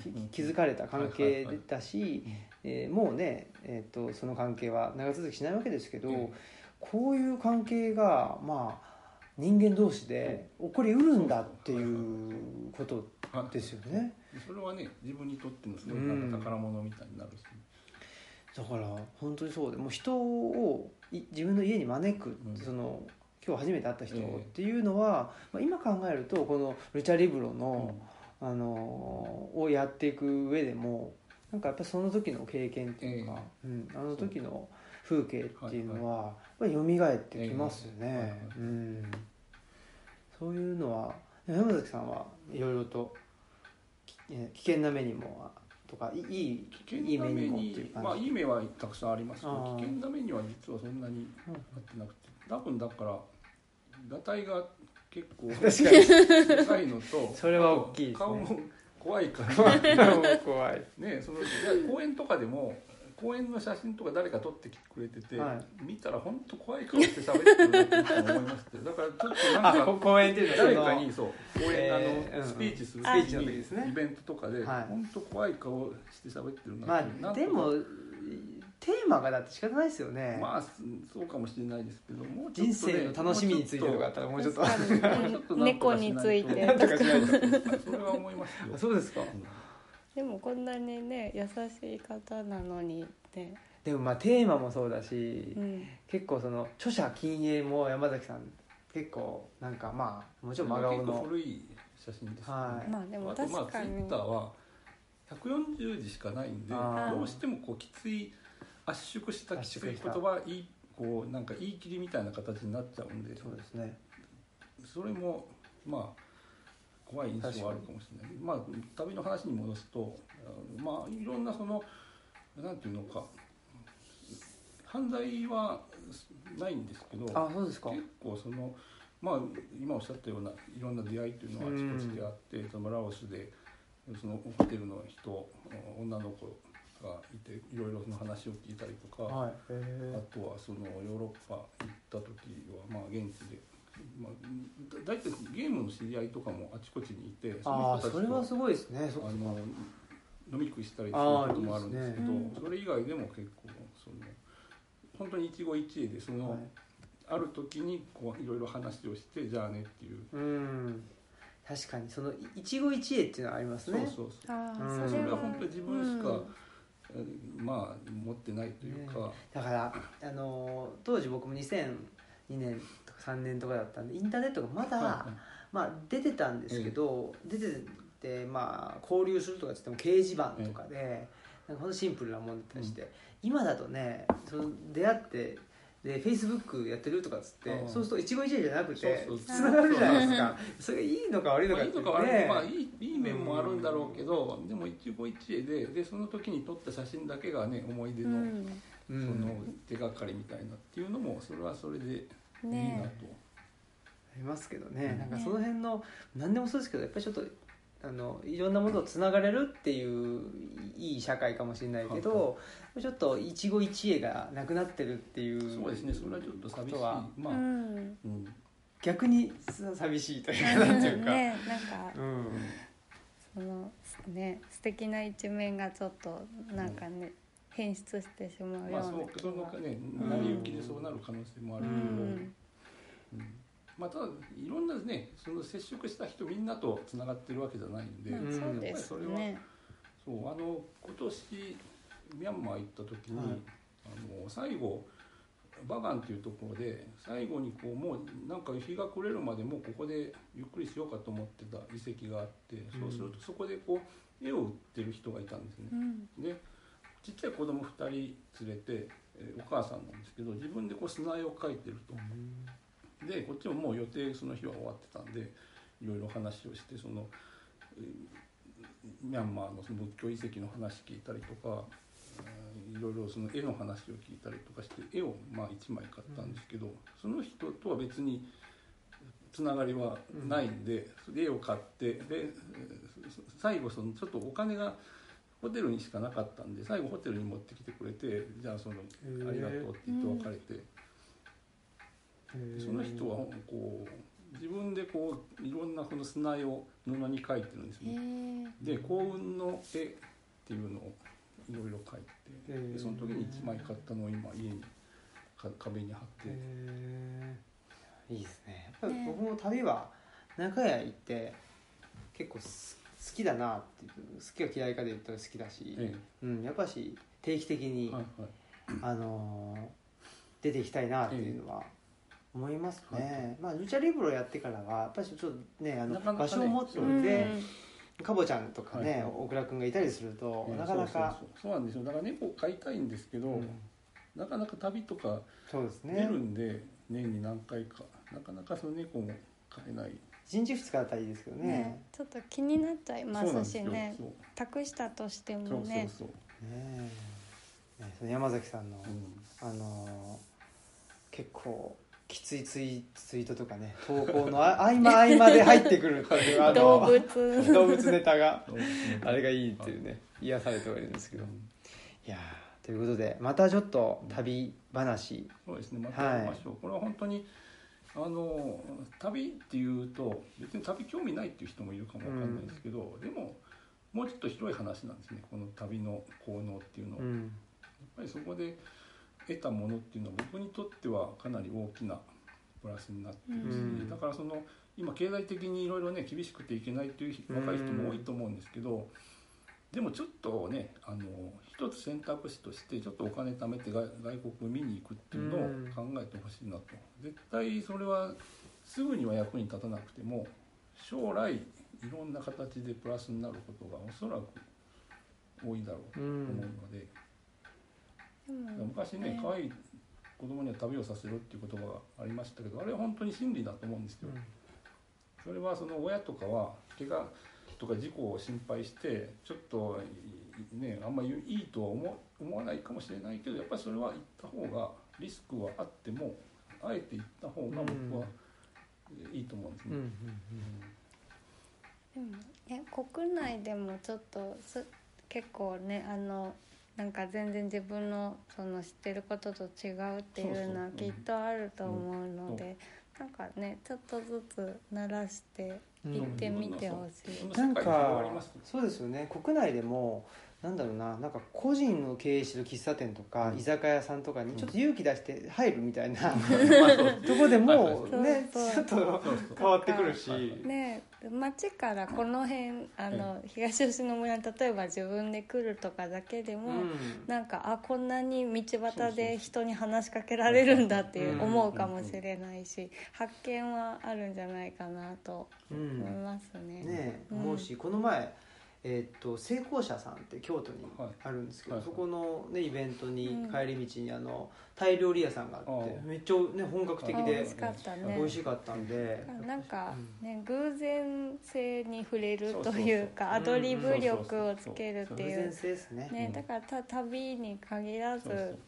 きうんうん。気づかれた関係だし、うんえーもうね、えー、とその関係は長続きしないわけですけど、ええこういう関係がまあ人間同士で起こりうるんだっていうことはいですよね。それはね自分にとってのすごいなんか宝物みたいになるし、だから本当にそうでもう人をい自分の家に招く、うん。その今日初めて会った人ええ。っていうのは、まあ、今考えるとこのルチャリブロうん。の、あのをやっていく上でもなんかやっぱりその時の経験っていうか、うん、あの時の風景っていうのはやっぱり蘇ってきますよね、ええ。はいはいうん、そういうのは山崎さんはいろいろと危険な目にもとかいいい危いいい目にもっていうまあいい目はたくさんありますけど危険な目には実はそんなにうん。なってなくて多分だから裸体が結構確かに。でかいのと それは大きいですね。顔も怖いから。怖い。ねそのいや公園とかでも公園の写真とか誰か撮ってきてくれてて、は見たら本当怖い顔して喋ってるなって思いましたよだからちょっとなんか公園っていう誰かにそう公園、えーあのスピーチする時ですね。イベントとかで、はい。本当怖い顔して喋ってるなまってなんとかあでもテーマがだって仕方ないですよね、まあそうかもしれないですけどもね人生の楽しみについてとかあったらもうちょっと猫について。なんとかしないと。それは思いますよ。そうですかでもこんなにね優しい方なのにね、でもまあテーマもそうだし、うん、結構その著者禁影も山崎さん結構なんかまあもちろん真顔結構の古い写真ですけどはい。まあでもあとまあ確かにツイッターは140字しかないんでどうしてもこうきつい圧縮したきつい言圧縮した葉いいこうなんか言い切りみたいな形になっちゃうんで。そうですね。それもまあ怖い印象はあるかもしれない。まあ旅の話に戻すとまあいろんなそのなんていうのか犯罪はないんですけどあそうですか。結構そのまあ今おっしゃったようないろんな出会いというのはあちこちであって、そのラオスでそのホテルの人女の子がいていろいろその話を聞いたりとか、はいへあえとはそのヨーロッパ行った時はまあ現地で、まあ、だ大体ゲームの知り合いとかもあちこちにいてああ人たちとそれはすごいですねあの飲み食いしたりすることもあるんですけどいいですそれ以外でも結構その本当に一期一会でその、はい。ある時にこういろいろ話をしてじゃあねっていう、うん。確かにその一期一会っていうのはありますね。そうそうそう。あうそれは本当に自分しかまあ持ってないというか、だからあのー当時僕も2002年とか3年とかだったんでインターネットがまだ、はいまあ、出てたんですけど、出てて、まあ、交流するとかっつっても掲示板とかで、なんかほんとシンプルなもんだったりして、今だとねその出会ってでフェイスブックやってるとかっつって、うん。そうすると一期一会じゃなくてつながるじゃないですか。それがいいのか悪いのまあ、かっていいのか悪いのねか、まあ、いいいい面もあるんだろうけど、でも一期一会ででその時に撮った写真だけがね思い出の、うんうそのん手がかりみたいなっていうのもそれはそれでいいなと、ねありますけどね、うんなんかその辺の何でもそうですけどやっぱりちょっとあのいろんなものをつながれるっていういい社会かもしれないけど、ちょっと一期一会がなくなってるっていうそうですね。それはちょっと寂しい。ことは。まあ、うん。うん逆に寂しいというか。なんていうか、ねなんかうん。そのね素敵な一面がちょっとなんかね、変質してしまうような。まあそうそのね成り行きでそうなる可能性もあるうけど、ん。うんまあ、ただいろんなねその接触した人みんなとつながってるわけじゃないんで、まあうんそうですやっぱりそれねそうあの今年ミャンマー行った時に、はい。あの最後バガンっていうところで最後にこうもうなんか日が暮れるまでもうここでゆっくりしようかと思ってた遺跡があって、そうするとそこでこう絵を売ってる人がいたんですね。う。ん。でちっちゃい子供2人連れて、えーお母さんなんですけど自分でこう砂絵を描いてると。でこっちももう予定その日は終わってたんでいろいろ話をしてその、えーミャンマーのその仏教遺跡の話聞いたりとかうんいろいろその絵の話を聞いたりとかして絵をまあ1枚買ったんですけど、その人とは別につながりはないんで、絵を買ってでえー最後そのちょっとお金がホテルにしかなかったんで最後ホテルに持ってきてくれてじゃあそのーありがとうって言って別れて。その人はこう自分でこういろんなこの砂絵を布に描いてるんですへね。えで幸運の絵っていうのをいろいろ描いてその時に1枚買ったのを今家にか壁に貼って、いいですね。やっぱりね。僕も旅は中屋行って結構す好きだなっていう好きか嫌いかで言ったら好きだし、えうん、やっぱし定期的に、えはいはい。あのー出ていきたいなっていうのは思いますね、はいまあルチャリブロやってからはやっぱりちょっとねあの場所を持っておうん。いて、かぼちゃんとかね、大倉君がいたりすると、なかなかそうなんですよ。だから猫飼いたいんですけど、うん。なかなか旅とかそうです出ねるんで、年に何回かなかなかその猫も飼えない。1日2日だったらいいですけどね。ね。ちょっと気になっちゃいますしね。託したとしてそうそうもねそう、ね山崎さんの、うん。あのー結構きついツイツイートとかね投稿のあ合間合間で入ってくるっていうあの動物。動物ネタがあれがいいっていうね癒されてはいるんですけど、うんいやーということでまたちょっと旅話。そうですねまたやりましょう、これは本当にあの旅っていうと別に旅興味ないっていう人もいるかもわかんないですけど、でももうちょっと広い話なんですねこの旅の効能っていうの。は、やっうんぱりそこで得たものっていうのは僕にとってはかなり大きなプラスになってるし、うん。だからその今経済的にいろいろね厳しくていけないという若い人も多いと思うんですけど、でもちょっとねあの一つ選択肢としてちょっとお金貯めて外外国見に行くっていうのを考えてほしいなと、絶対それはすぐには役に立たなくても将来いろんな形でプラスになることがおそらく多いだろうと思うので、昔ね可愛い子供には旅をさせろっていう言葉がありましたけどあれは本当に真理だと思うんですよ。それはその親とかは怪我とか事故を心配してちょっとねあんまりいいとは思思わないかもしれないけどやっぱりそれは行った方がリスクはあってもあえて行った方が僕はいいと思うんですね。でもね国内でもちょっとす結構ねあのなんか全然自分のその知ってることと違うっていうのはきっとあると思うので、なんかねちょっとずつ慣らしてうん行ってみてほしい。なん。その世界広がかりますそうですよね。国内でもなんだろうななんか個人の経営してる喫茶店とか、うん。居酒屋さんとかにちょっと勇気出して入るみたいな、まあそう。とこでもねちょっと変わってくるし、ね町からこの辺あの東吉野村に例えば自分で来るとかだけでも、うん。なんかあこんなに道端で人に話しかけられるんだっていううん。思うかもしれないし発見はあるんじゃないかなとうん。思いますね。ねうん。思うしこの前えーっと成功者さんって京都にはい。あるんですけど、はいそこの、ね、イベントにうん。帰り道にあのタイ料理屋さんがあってめっちゃ、ね、本格的であ美味しかったね。美味しかったんで、なんかうん。ね偶然性に触れるというかアドリブ力をつけるって偶然いう。性ですね。ねだからた旅に限らずそうそう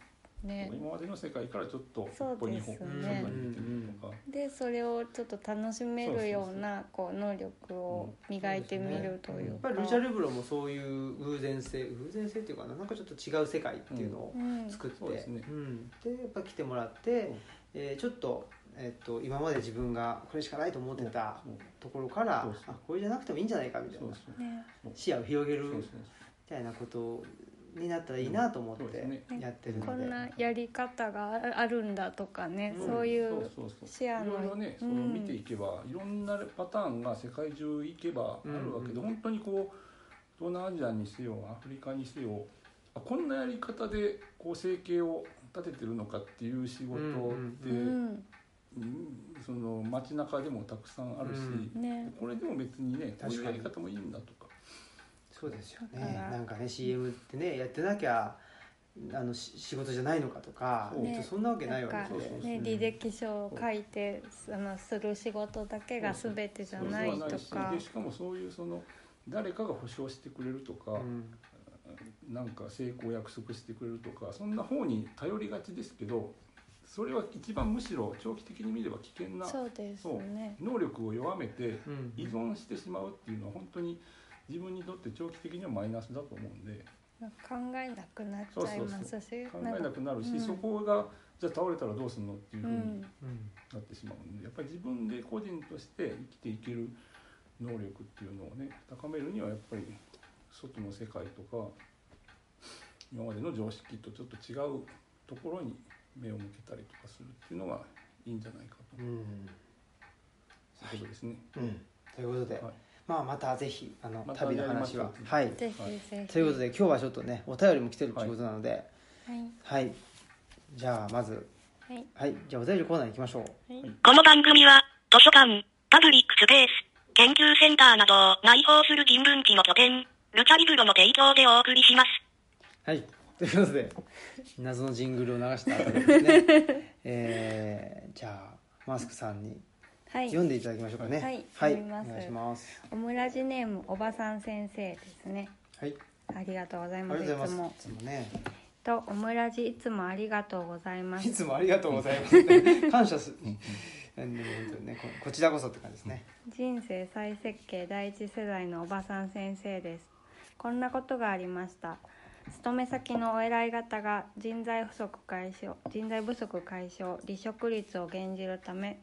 ね。今までの世界からちょっと一歩二歩ですね。外に出てみるとか、でそれをちょっと楽しめるようなこう能力を磨いてみるというか。やっぱりルチャリブロもそういう偶然性偶然性っていうかななんかちょっと違う世界っていうのをうん。作って、ですね。うん。でやっぱ来てもらって、えーちょっと,、えっと今まで自分がこれしかないと思ってたところからあこれじゃなくてもいいんじゃないかみたいな。視野を広げるみたいなことになったらいいなと思ってやってるので、こんなやり方がああるんだとかね、うん。そういそううそうそう。視野のいろいろねそのうん見ていけば、いろんなパターンが世界中行けばあるわけで、うん。本当にこう東南アジアにせよアフリカにせよあこんなやり方でこう生計を立ててるのかっていう仕事って、うんうんその街中でもたくさんあるし、うん。ね。これでも別にねこういう確かにやり方もいいんだとかそうですよね。なんかね CM ってねやってなきゃあのし仕事じゃないのかとか、そう。ちょっとそんなわけないわけで、ね履歴書を書いてあのする仕事だけが全てじゃないとか。でしかもそういうその誰かが保証してくれるとか、うん。なんか成功を約束してくれるとかそんな方に頼りがちですけどそれは一番むしろ長期的に見れば危険なそうですね。能力を弱めてうん。依存してしまうっていうのは本当に自分にとって長期的にはマイナスだと思うんで。考えなくなっちゃいますし。考えなくなるし、うん。そこがじゃあ倒れたらどうするのっていうふうにうん。なってしまうんでやっぱり自分で個人として生きていける能力っていうのをね高めるにはやっぱり外の世界とか今までの常識とちょっと違うところに目を向けたりとかするっていうのがいいんじゃないかと。うん。いうことですね。うん。ということで、はいまあまたぜひあの、また旅の話は。はい。ぜひぜひ。ということで今日はちょっとねお便りも来てるということなので。はい。はい、じゃあまず。はい。はい。じゃあお便りコーナー行きましょう。はい。この番組は、図書館、パブリックスペース、研究センターなどを内包する人文地の拠点、ルチャリブロの提供でお送りします。はい。ということで謎のジングルを流した後でですね。えー、じゃあマスクさんにはい。読んでいただきましょうかね。はいはい、お願いします。オムラジネームおばさん先生ですね。はい。ありがとうございあます。いいつも。いつもね。とオムラジいつもありがとうございます。いつもありがとうございます、ね、感謝す。ねここちらこそって感じですね。人生再設計第一世代のおばさん先生です。こんなことがありました。勤め先のお偉い方が人材不足解消人材不足解消離職率を減じるため、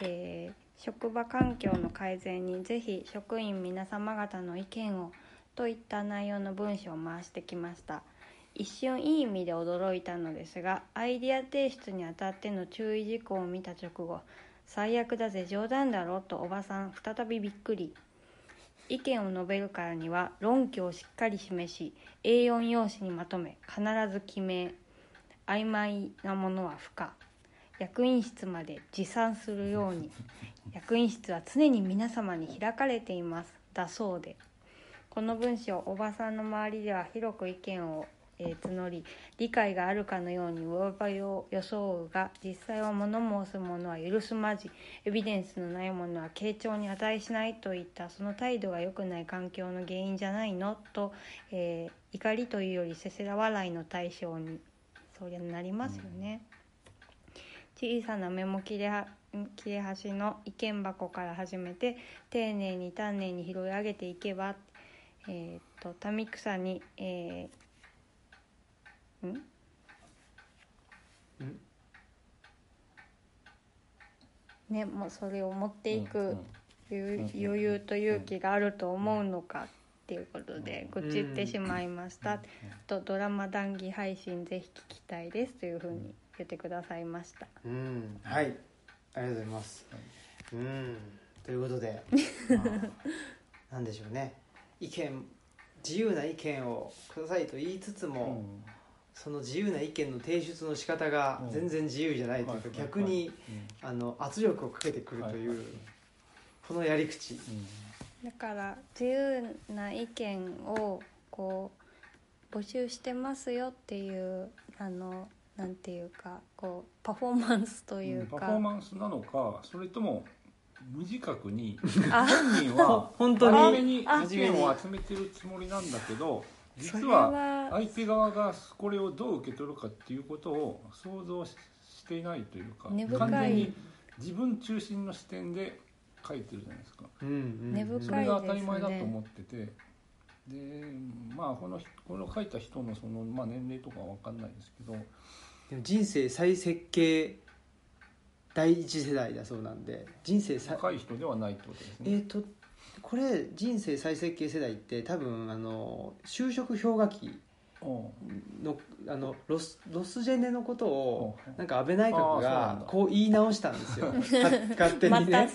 えー職場環境の改善にぜひ職員皆様方の意見をといった内容の文章を回してきました。一瞬いい意味で驚いたのですがアイディア提出にあたっての注意事項を見た直後最悪だぜ冗談だろとおばさん再びびっくり。意見を述べるからには論拠をしっかり示し A4 用紙にまとめ必ず記名曖昧なものは不可。役員室まで持参するように。役員室は常に皆様に開かれています。だそうで。この文章おばさんの周りでは広く意見を、えー募り理解があるかのように上場を装うが実際は物申す者は許すまじエビデンスのないものは傾聴に値しないといったその態度が良くない環境の原因じゃないの？と、えー怒りというよりせせら笑いの対象にそりゃなりますよね。小さなメモ切れは切れ端の意見箱から始めて丁寧に丹念に拾い上げていけば、えー、と民草に、えーん？ね、もうそれを持っていく余裕余裕と勇気があると思うのかっていうことで愚痴ってしまいました、とドラマ談義配信ぜひ聞きたいですというふうに言ってくださいました。うん。はい。ありがとうございます、うん。ということで、まあ、なんでしょうね。意見自由な意見をくださいと言いつつも、その自由な意見の提出の仕方が全然自由じゃないというか、うん逆に、あの圧力をかけてくるという、このやり口、だから自由な意見をこう募集してますよっていうあのなんていうかこうパフォーマンスというか、パフォーマンスなのかそれとも無自覚に あ本人は本当に真面目にあ意見を集めてるつもりなんだけど実はは。相手側がこれをどう受け取るかっていうことを想像ししていないというか根深い。完全に自分中心の視点で書いてるじゃないですか。うんうん根深いそれが当たり前だと思ってて、でまあこの人これを書いた人のその、まあ、年齢とかは分かんないですけどでも人生再設計第一世代だそうなんで人生再若い人ではないってことですね。えー、とこれ人生再設計世代って多分あの就職氷河期うんのあのロスロスジェネのことをうん。なんか安倍内閣がこう言い直したんですよ。か 勝手にね。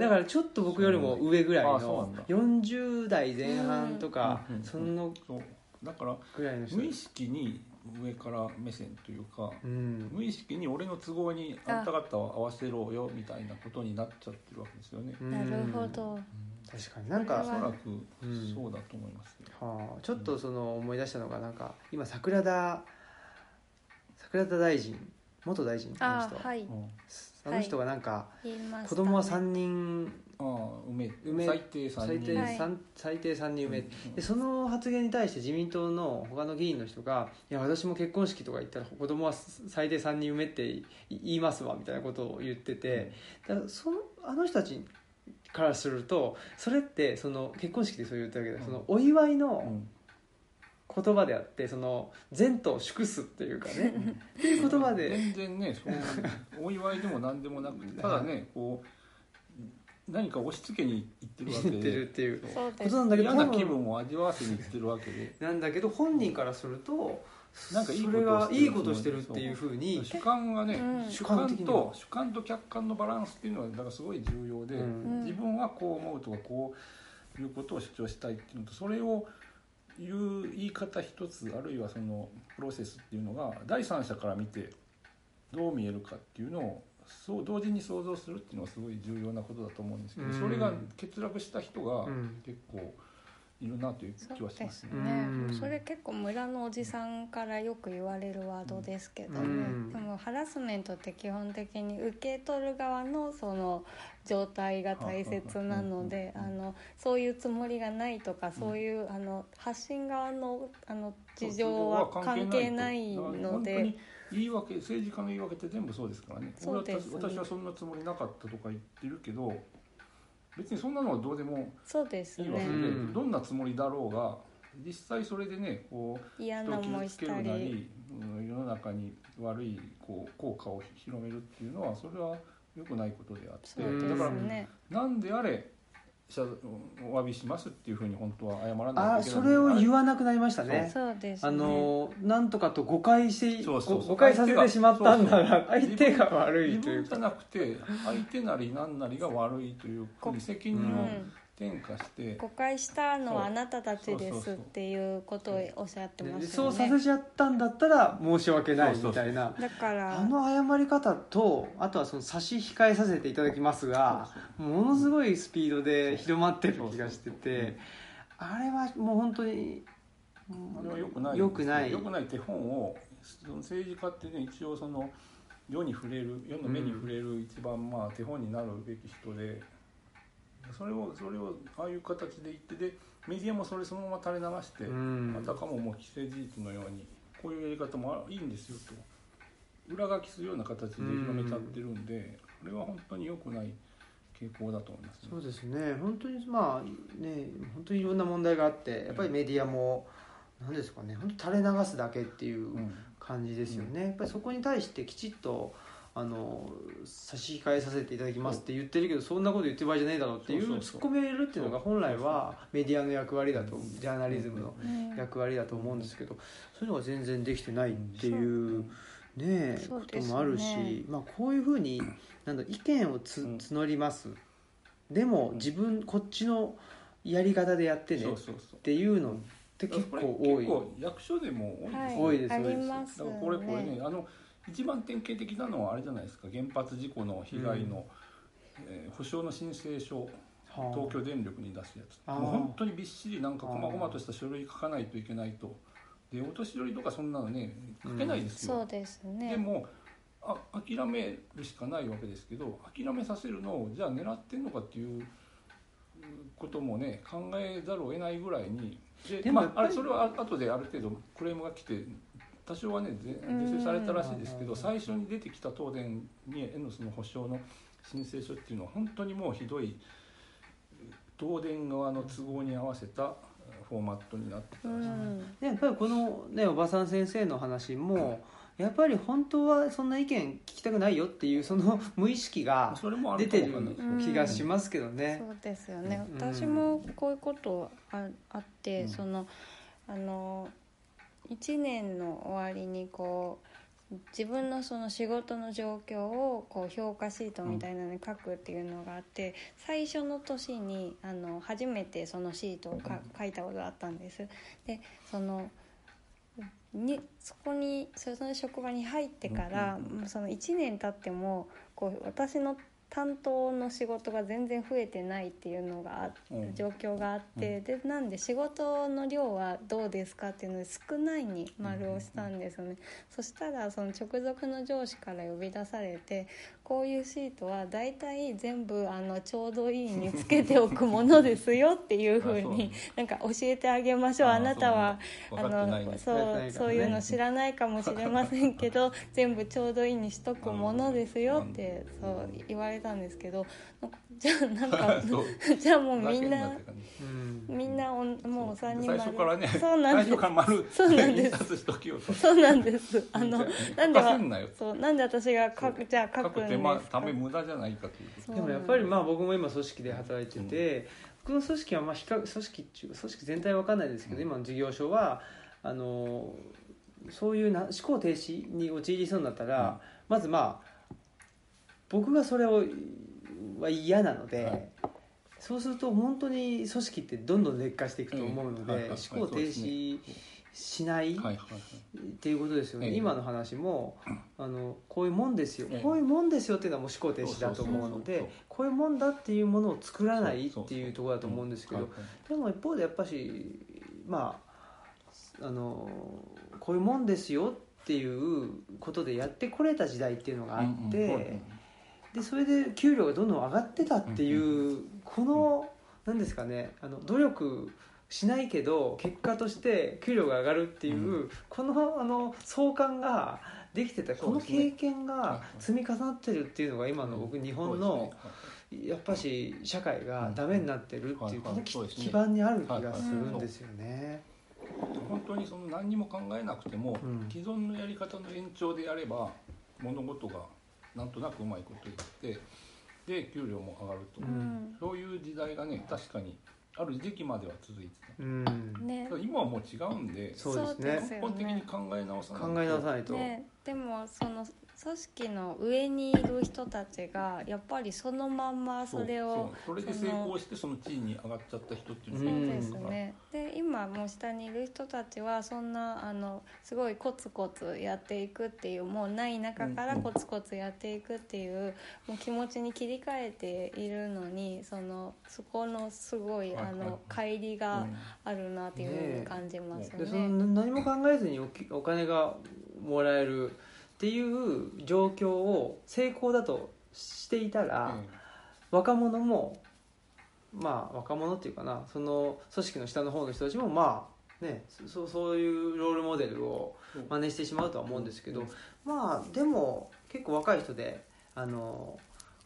だからちょっと僕よりも上ぐらいのんだ。40代前半とかうん。うん。そのそう。だから無意識に上から目線というかうん。無意識に俺の都合にあんた方を合わせろよみたいなことになっちゃってるわけですよね。うん。なるほど確かに。なんおかそらくうん。そうだと思いますよ。はあ、ちょっとその思い出したのがなんか今桜田桜田大臣元大臣あの人。あはい。うん。あの人がなんか言い子供は3人ああ梅梅最低3人。最低はい三最低3人埋め。うん。でその発言に対して自民党の他の議員の人が「いや私も結婚式とか行ったら子供は最低3人埋めって言いますわ」みたいなことを言ってて。だからそのあの人たちからするとそれってその結婚式でそう言ったわけでうん。そのお祝いうのん。言葉であってその前途を祝すっていうかね。っていう言葉で。全然ねそうお祝いでも何でもなくて ただねこう何か押し付けに行ってるわけ言ってるでっていう。ことなんだけど嫌な気分を味わわせに行ってるわけで。なんだけど本人からするとなんかいいそことをしてるれがいいことしてるっていうふうに主観がね、うん。主観と主観と客観のバランスっていうのはだからすごい重要で、うん。自分はこう思うとかこういうことを主張したいっていうのとそれを言う言い方一つあるいはそのプロセスっていうのが第三者から見てどう見えるかっていうのをそう同時に想像するっていうのはすごい重要なことだと思うんですけど、うん。それが欠落した人がうん。結構いるなという気はしますね。そうですね。うん。それ結構村のおじさんからよく言われるワードですけどね、うん。でもハラスメントって基本的に受け取る側のその状態が大切なのでうんあのそういうつもりがないとかそういうあの発信側のあの事情は関係ないので。に言い訳政治家の言い訳って全部そうですからね。そうですね。私はそんなつもりなかったとか言ってるけど別にそんなのはどうでもそうですいいわけで、ねうん。どんなつもりだろうが実際それでねこう嫌な人を傷つけ思いしたりるなり、うん世の中に悪いこう効果を広めるっていうのはそれは良くないことであってだからであれ謝お詫びしますっていうふうに本当は謝らないといけあないそれを言わわなくなりましたね。そう。ですね。あのなんとかと誤解してそうそうそうご誤解させてしまったんなら相手が悪い自分じゃというか。なくて相手なり何なりが悪いというふうに責任をうん転嫁して、誤解したのはあなたたちですっていうことをおっしゃってますよね。そうさせちゃったんだったら申し訳ないみたいな。だからあの謝り方とあとはその差し控えさせていただきますがものすごいスピードで広まってる気がしててあれはもう本当にあれは良くない良くない。良くない手本をその政治家ってね一応その世に触れる世の目に触れる一番まあ手本になるべき人で、それをそれをああいう形で言ってでメディアもそれそのまま垂れ流して、うん。あたかももう既成事実のようにこういうやり方もあいいんですよと。裏書きするような形で広めちゃってるんで、これは本当に良くない傾向だと思いますね。そうですね。本当にまあね本当にいろんな問題があってやっぱりメディアも何ですかね本当垂れ流すだけっていううん。感じですよね、やっぱりそこに対してきちっとあの差し控えさせていただきますって言ってるけどそんなこと言ってる場合じゃないだろうっていうそうそうそう。突っ込めるっていうのが本来はメディアの役割だとジャーナリズムのうん。役割だと思うんですけどそういうのが全然できてないっていうね。えこともあるし、まあ、こういうふうになんだ意見をつうん。募ります。でも自分こっちのやり方でやってねっていうのって結構多い。結構役所でも多いですよ。ね、はい。多いですありますだからこれこれねあの一番典型的なのはあれじゃないですか。原発事故の被害の、えー保証の申請書。はあ。東京電力に出すやつ。もう本当にびっしりなんか細々とした書類書かないといけないと。でお年寄りとかそんなのね書けないですよ、そうですね。でもあ諦めるしかないわけですけど諦めさせるのをじゃあ狙ってんのかっていうこともね考えざるを得ないぐらいに。でまあ、あれそれは後である程度クレームが来て多少はねぜ是正されたらしいですけどうん最初に出てきた東電にへのその保証の申請書っていうのは本当にもうひどい東電側の都合に合わせたフォーマットになってたうらしい。ん。でやっぱりこのねおばさん先生の話もやっぱり本当はそんな意見聞きたくないよっていうその無意識がそれもあ出てる気がしますけどね。そうですよね、うん。私もこういうことああって、うん。そのあの1年の終わりにこう自分のその仕事の状況をこう評価シートみたいなのに書くっていうのがあって最初の年にあの初めてそのシートをか書いたことがあったんです。でそのにそこにその職場に入ってから、その1年経ってもこう私の担当の仕事が全然増えてないっていうのがあうん。状況があって、でなんで仕事の量はどうですかっていうので少ないに丸をしたんですよね、そしたらその直属の上司から呼び出されてこういうシートは大体全部あのちょうどいいにつけておくものですよっていうふうになんか教えてあげましょう。ああなたはあのそうそういうの知らないかもしれませんけど 全部ちょうどいいにしとくものですよってそう言われたんですけどじゃあなんか じゃあもうみんなみんなおんもう三人最初からねそうなんです。そうなんです。そうなんです。あのなんでそうなんで私が書くじゃあ書く手間ため無駄じゃないかというでもやっぱりまあ僕も今組織で働いてて、僕の組織はまあ比較組織組織全体は分かんないですけど、うん。今の事業所はあのそういうな思考停止に陥りそうになったら、まずまあ僕がそれをは嫌なので、はい。そうすると本当に組織ってどんどん劣化していくと思うので、思考停止しない、はいはいはい。っていうことですよね、ええ。今の話もあのこういうもんですよ、ええ。こういうもんですよっていうのはもう思考停止だと思うのでこういうもんだっていうものを作らないっていうところだと思うんですけどはいはい。でも一方でやっぱしまああのこういうもんですよっていうことでやってこれた時代っていうのがあって、うんうん。うんでそれで給料がどんどん上がってたっていう、この何ですかねあの努力しないけど結果として給料が上がるっていう、うこのあの相関ができてたこの経験が積み重なってるっていうのが今の僕日本のやっぱし社会がダメになってるっていうこの基盤にある気がするんですよね。本当にその何にも考えなくても、うん。既存のやり方の延長でやれば物事がなんとなくうまいこと言ってで給料も上がると、うん。そういう時代がね確かにある時期までは続いてた。うん。ね。今はもう違うんでそうですね。根本的に考え直さないと。考え直さないと、ね、でもその組織の上にいる人たちがやっぱりそのまんまそれをそうそれで成功してその地位に上がっちゃった人っていうそうのがですね。で今もう下にいる人たちはそんなあのすごいコツコツやっていくっていうもうない中からコツコツやっていくっていうもう気持ちに切り替えているのにそのそこのすごいあの乖離があるなっていうふうに感じますよでそのね。何も考えずにお金がもらえるっていう状況を成功だとしていたら、若者もまあ若者っていうかなその組織の下の方の人たちもまあねそそういうロールモデルを真似してしまうとは思うんですけど、まあでも結構若い人であの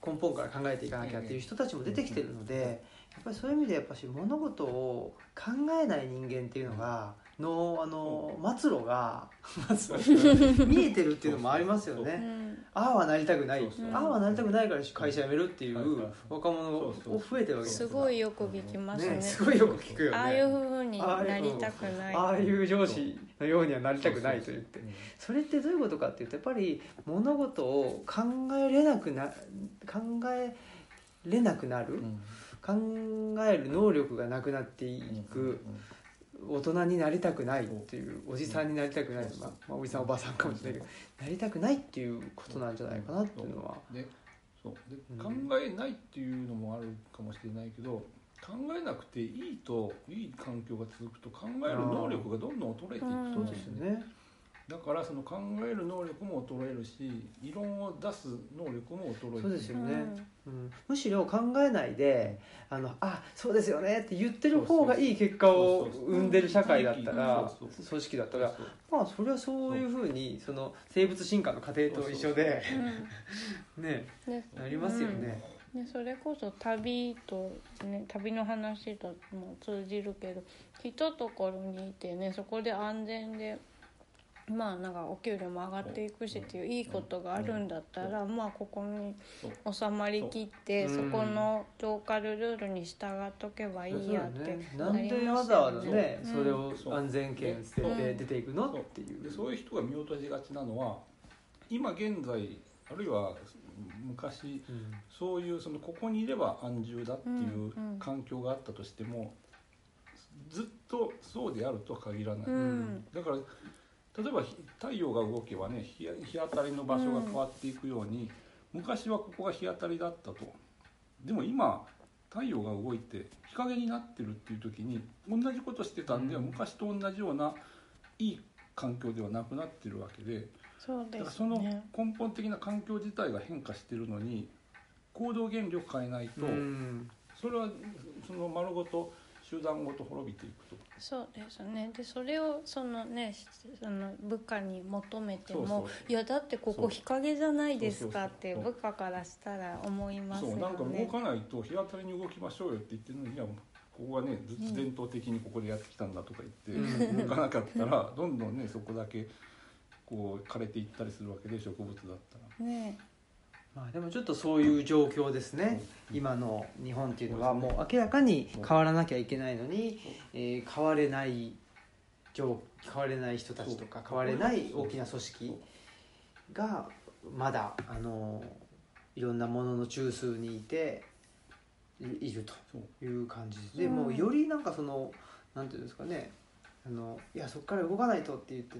根本から考えていかなきゃっていう人たちも出てきてるので、やっぱりそういう意味でやっぱし物事を考えない人間っていうのがのあの末路が末路。が見えてるっていうのもありますようね。ん。ああはなりたくない。そうそう。ああはなりたくないから会社辞めるっていう若者が増えてるわけですすごいよく聞きますね。ねすごいよく聞くよね。ああいう風になりたくない。ああいう上司のようにはなりたくないと言って。うんそれってどういうことかっていうとやっぱり物事を考えれなくな考えれなくなる、うん。考える能力がなくなっていく、大人になりたくないっていうおじさんになりたくない、まあまあ、おじさんおばさんかもしれないけどなりたくないっていうことなんじゃないかなっていうのは。でそうでう。ん。考えないっていうのもあるかもしれないけど考えなくていいといい環境が続くと考える能力がどんどん衰えていくそうとですよね。だからその考える能力も衰えるし異論を出す能力も衰える。そうですよね、うん。うん、むしろ考えないであのあそうですよね。って言ってる方がいい結果を生んでる社会だったら組織だったらまあそれはそういうふうにその生物進化の過程と一緒で ねでなりますよね。でそれこそ旅と、ね、旅の話とも通じるけどひとところにいてねそこで安全でまあなんかお給料も上がっていくしっていういいことがあるんだったら、まあここに収まりきってそこのローカルルールに従っとけばいいやってなんでますわざわよざねうん。それを安全圏捨ててうん出ていくのっていうでそう。いう人が見落としがちなのは今現在あるいは昔うん。そういうそのここにいれば安住だっていう環境があったとしてもずっとそうであるとは限らない、うん。だから例えばひ太陽が動けばね日日当たりの場所が変わっていくように、昔はここが日当たりだったと。でも今太陽が動いて日陰になってるっていう時に同じことしてたんで、うん。昔と同じようないい環境ではなくなってるわけで。そうでだからそのすね根本的な環境自体が変化してるのに行動原理を変えないと、うん。それはその丸ごと集団ごと滅びていくと。そうですね。でそれをそのねその部下に求めてもいやだってここ日陰じゃないですかって部下からしたら思いますよね。そうなんか動かないと日当たりに動きましょうよって言ってるのにいやここはねずっと伝統的にここでやってきたんだとか言って、うん。動かなかったらどんどんねそこだけこう枯れていったりするわけで植物だったら。ねまあでもちょっとそういう状況ですね。今の日本っていうのはもう明らかに変わらなきゃいけないのに、えー変われない状変われない人たちとか変われない大きな組織がまだあのいろんなものの中枢にいていいるという感じで、うん。もうよりなんかそのなんていうんですかね。あのいやそこから動かないとって言って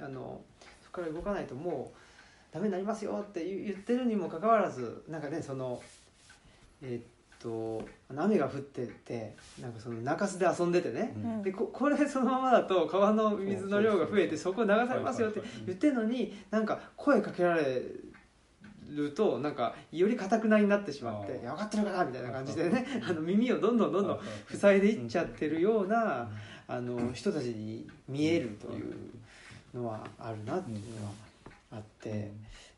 あのそこから動かないともうダメになりますよって言言ってるにもかかわらずなんかねそのえーっと雨が降っててなんかその中州で遊んでてね、うん。でここれそのままだと川の水の量が増えてそこ流されますよって言ってるのになんか声かけられるとなんかよりかたくなになってしまって「あー。いや分かってるから」みたいな感じでねうん。あの耳をどんどんどんどん塞いでいっちゃってるようなうん。あの人たちに見えるというのはあるなっていうのはあって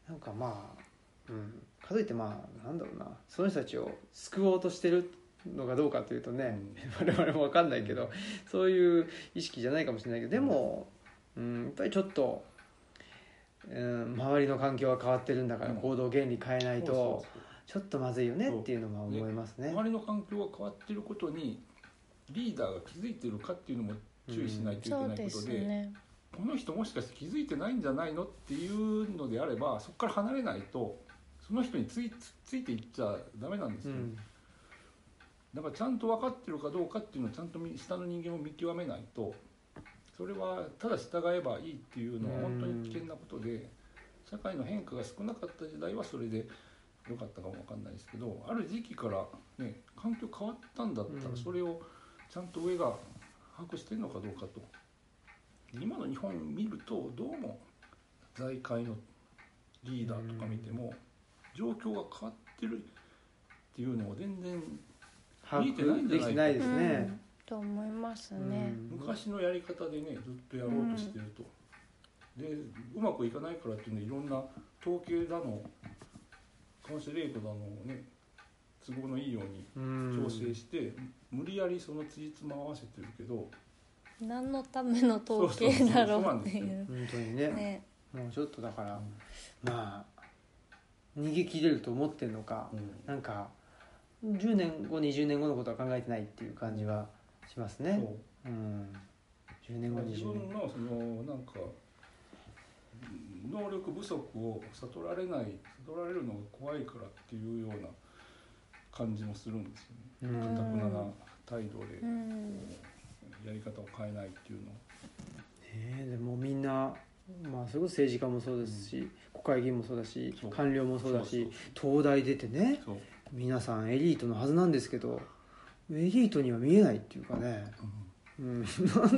なんかまあ、うん、かといってまあなんだろうなその人たちを救おうとしてるのかどうかというとね、我々も分かんないけどそういう意識じゃないかもしれないけどでも、うん、やっぱりちょっと、うん、周りの環境が変わってるんだからうん。行動原理変えないとちょっとまずいよねっていうのは思いますね。周りの環境が変わっていることにリーダーが気づいてるかっていうのも注意しないといけそうないですことで,、ねこの人もしかして気づいてないんじゃないのっていうのであればそこから離れないとその人についつついていっちゃダメなんですよ、うん。だからちゃんと分かってるかどうかっていうのをちゃんとみ下の人間を見極めないとそれはただ従えばいいっていうのは本当に危険なことで社会の変化が少なかった時代はそれで良かったかも分かんないですけどある時期から、ね、環境変わったんだったうん。らそれをちゃんと上が把握してるのかどうかと。で今の日本見るとどうも財界のリーダーとか見ても状況が変わってるっていうのを全然把見えてないんじゃないですね。うん。と思いますね、うん。昔のやり方でねずっとやろうとしてると、でうまくいかないからっていうのはいろんな統計だの監視レートだのをね都合のいいようにうん調整して、無理やりそのつじつま合わせてるけど何のための統計だろそうっていう。本当にね。ね。もうちょっとだから、まあ逃げ切れると思ってるのか、なんか10年後20年後のことは考えてないっていう感じはしますね。そう。うん。10年後自20年分のそのなんか能力不足を悟られない悟られるのが怖いからっていうような感じもするんですよね。うん。かたくなな態度で、うんやり方を変えないっていうの。ねえでもみんな、まあ、それこそ政治家もそうですし、国会議員もそうだし官僚もそうだし東大出てね皆さんエリートのはずなんですけどエリートには見えないっていうかね、うん、なんで？そう。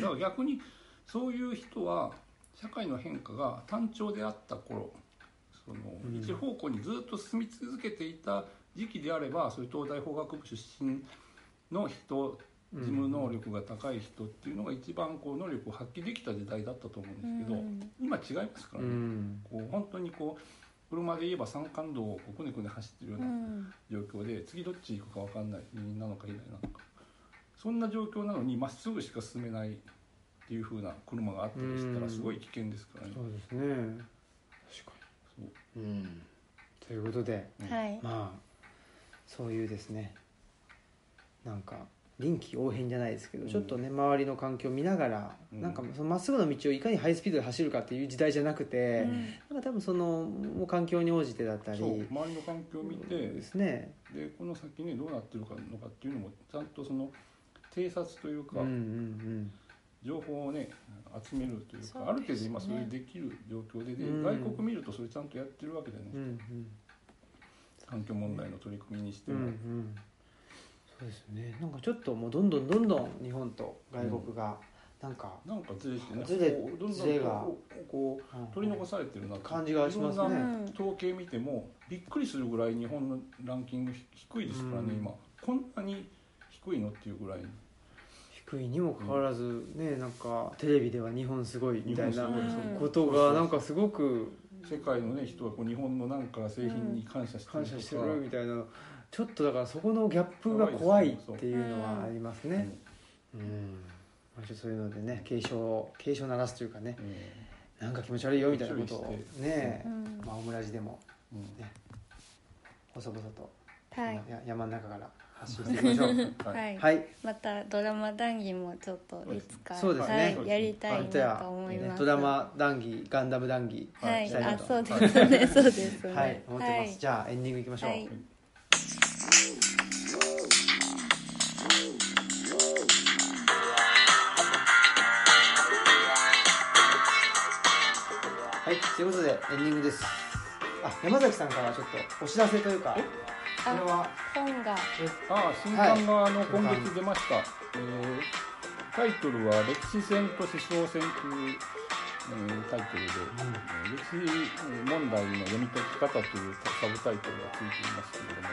だから逆にそういう人は社会の変化が単調であった頃そのうん。一方向にずっと進み続けていた時期であればそういう東大法学部出身の人事務能力が高い人っていうのが一番こう能力を発揮できた時代だったと思うんですけど、うん。今違いますからうね、ん。こう本当にこう車で言えば山間道をこねくね走ってるよううなん。状況で次どっち行くか分かんない右なのか左なのかそんな状況なのにまっすぐしか進めないっていう風な車があったりしたらすごい危険ですからね。そうですね。確かそう。にうん。ということではい。まあそういうですね。なんか臨機応変じゃないですけど、うん。ちょっとね周りの環境を見ながら、うん。なんかそのまっすぐの道をいかにハイスピードで走るかっていう時代じゃなくて、うん。なんか多分そのもう環境に応じてだったりそう周りの環境を見てですね。でこの先ねどうなってるかのかっていうのもちゃんとその偵察というか、うんうん情報をね集めるというかある程度今それできる状況でで、うん。外国見るとそれちゃんとやってるわけでね、うんうん。環境問題の取り組みにしても、うんそうですね。なんかちょっともうどんどんどんどん日本と外国がなんか、なんかずれてねずれこうどんどんずれがこうこううん。取り残されてるなって。感じがしますね。いろんな統計見てもびっくりするぐらい日本のランキング低いですからね、うん。今。こんなに低いのっていうぐらい。低いにもかかわらずねなんかテレビでは日本すごいみたいな日本すごいうんことがなんかすごく世界のね人はこう日本のなんか製品に感謝して感るとか、謝してるみたいなちょっとだからそこのギャップが怖いっていうのはありますうん。ねうん。まあちょっとそういうのでね警鐘警鐘鳴らすというかねうん。なんか気持ち悪いよみたいなことをねうん。まあオムラジでもうん。ね細々とはい。や山の中から発信していきましょう。はい。はい。はい。またドラマ談義もちょっといつかそうですね。はい、やりたい本当やなと思います。ドラマ談義ガンダム談義はい、したいなと。あそうです。ねそうです。ねはい。思ってます、はい。じゃあエンディングいきましょう、ということでエンディングです。あ、山崎さんからちょっとお知らせというか、こあれは？本が。ああ新刊があの今月出ました、えータイトルは「歴史戦と思想戦」という、えータイトルで、えー歴史問題の読み解き方というサブタイトルがついていますけれども、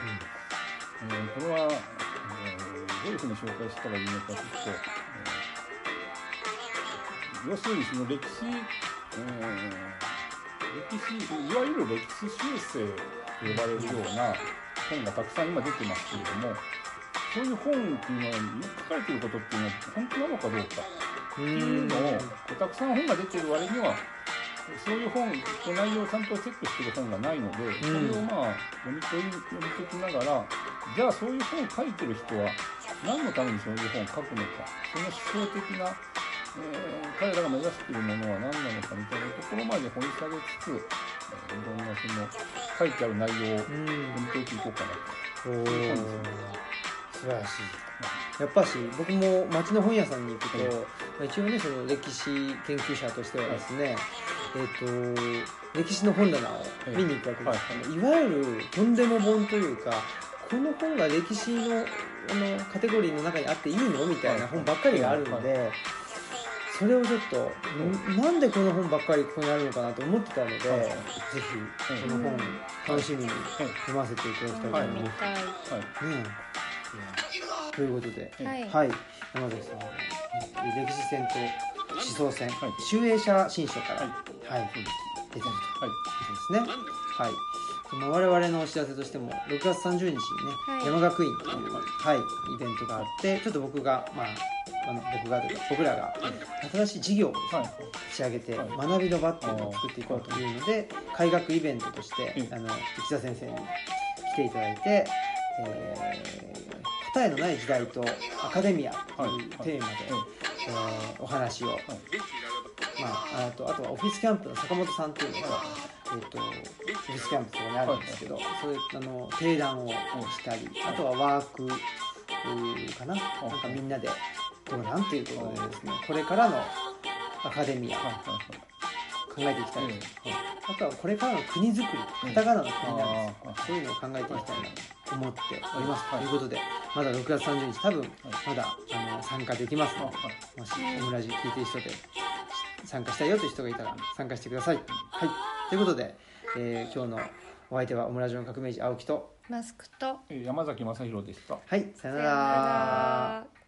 えーこれは、えーどういうふうに紹介したらいいのかというと、えー要するにその歴史、えー歴史いわゆる歴史修正と呼ばれるような本がたくさん今出てますけれどもそういう本っていうのは書かれてることっていうのは本当なのかどうかうっていうのをたくさん本が出てる割にはそういう本内容をちゃんとチェックしてる本がないので、それをまあ読み取り読み解きながらじゃあそういう本を書いてる人は何のためにそういう本を書くのかその思想的な、えー彼らが目指しているものは何なのかみたいなところまで掘り下げつつ、えーいろんなその書いてある内容をうん、読み解いていこうかなと。おー素晴らしい。やっぱし僕も町の本屋さんに行くと、まあ一応ねその歴史研究者としてはですね、えっ、と歴史の本棚を見に行くわけですけど、いわゆるとんでも本というかこの本が歴史のあのカテゴリーの中にあっていいのみたいな本ばっかりがあるので、それをちょっと、んなんでこの本ばっかりここにあるのかなと思ってたので、はい。ぜひこの本楽しみに読ませていただきたいと思い。ます。とい。うことで、はい。はい、山崎さん、歴史戦と思想戦、はい。集英社新書から、ははい。出てるとはい。いうことですね。はい。まあ、我々のお知らせとしても6月30日にね、はい。山学院という、はい、イベントがあってちょっと僕がまああの僕がというか僕らが新しい事業をですねはい。立ち上げてはい。学びの場っていうのを作っていこうというので開学イベントとしてうん。あの内田先生に来ていただいて、えー答えのない時代とアカデミアというテーマで、はい。えーお話を、まあ、あとあとはオフィスキャンプの坂本さんっていうのが、えー、とオフィスキャンプとかにあるんですけど、そういうあの定談をしたりあとはワークかな。なんかみんなでどうなんということでですねこれからのアカデミア、考えていきたい、うん、あとはこれからの国づくりカタカナの国なんですそういうのを考えていきたいなと思っております、ということでまだ6月30日多分まだ、あの参加できますのでもしオムラジ聞いてる人で参加したいよという人がいたら参加してください、はい、ということで、えー、今日のお相手はオムラジの革命児青木とマスクと山崎正弘でした。はい、さよなら。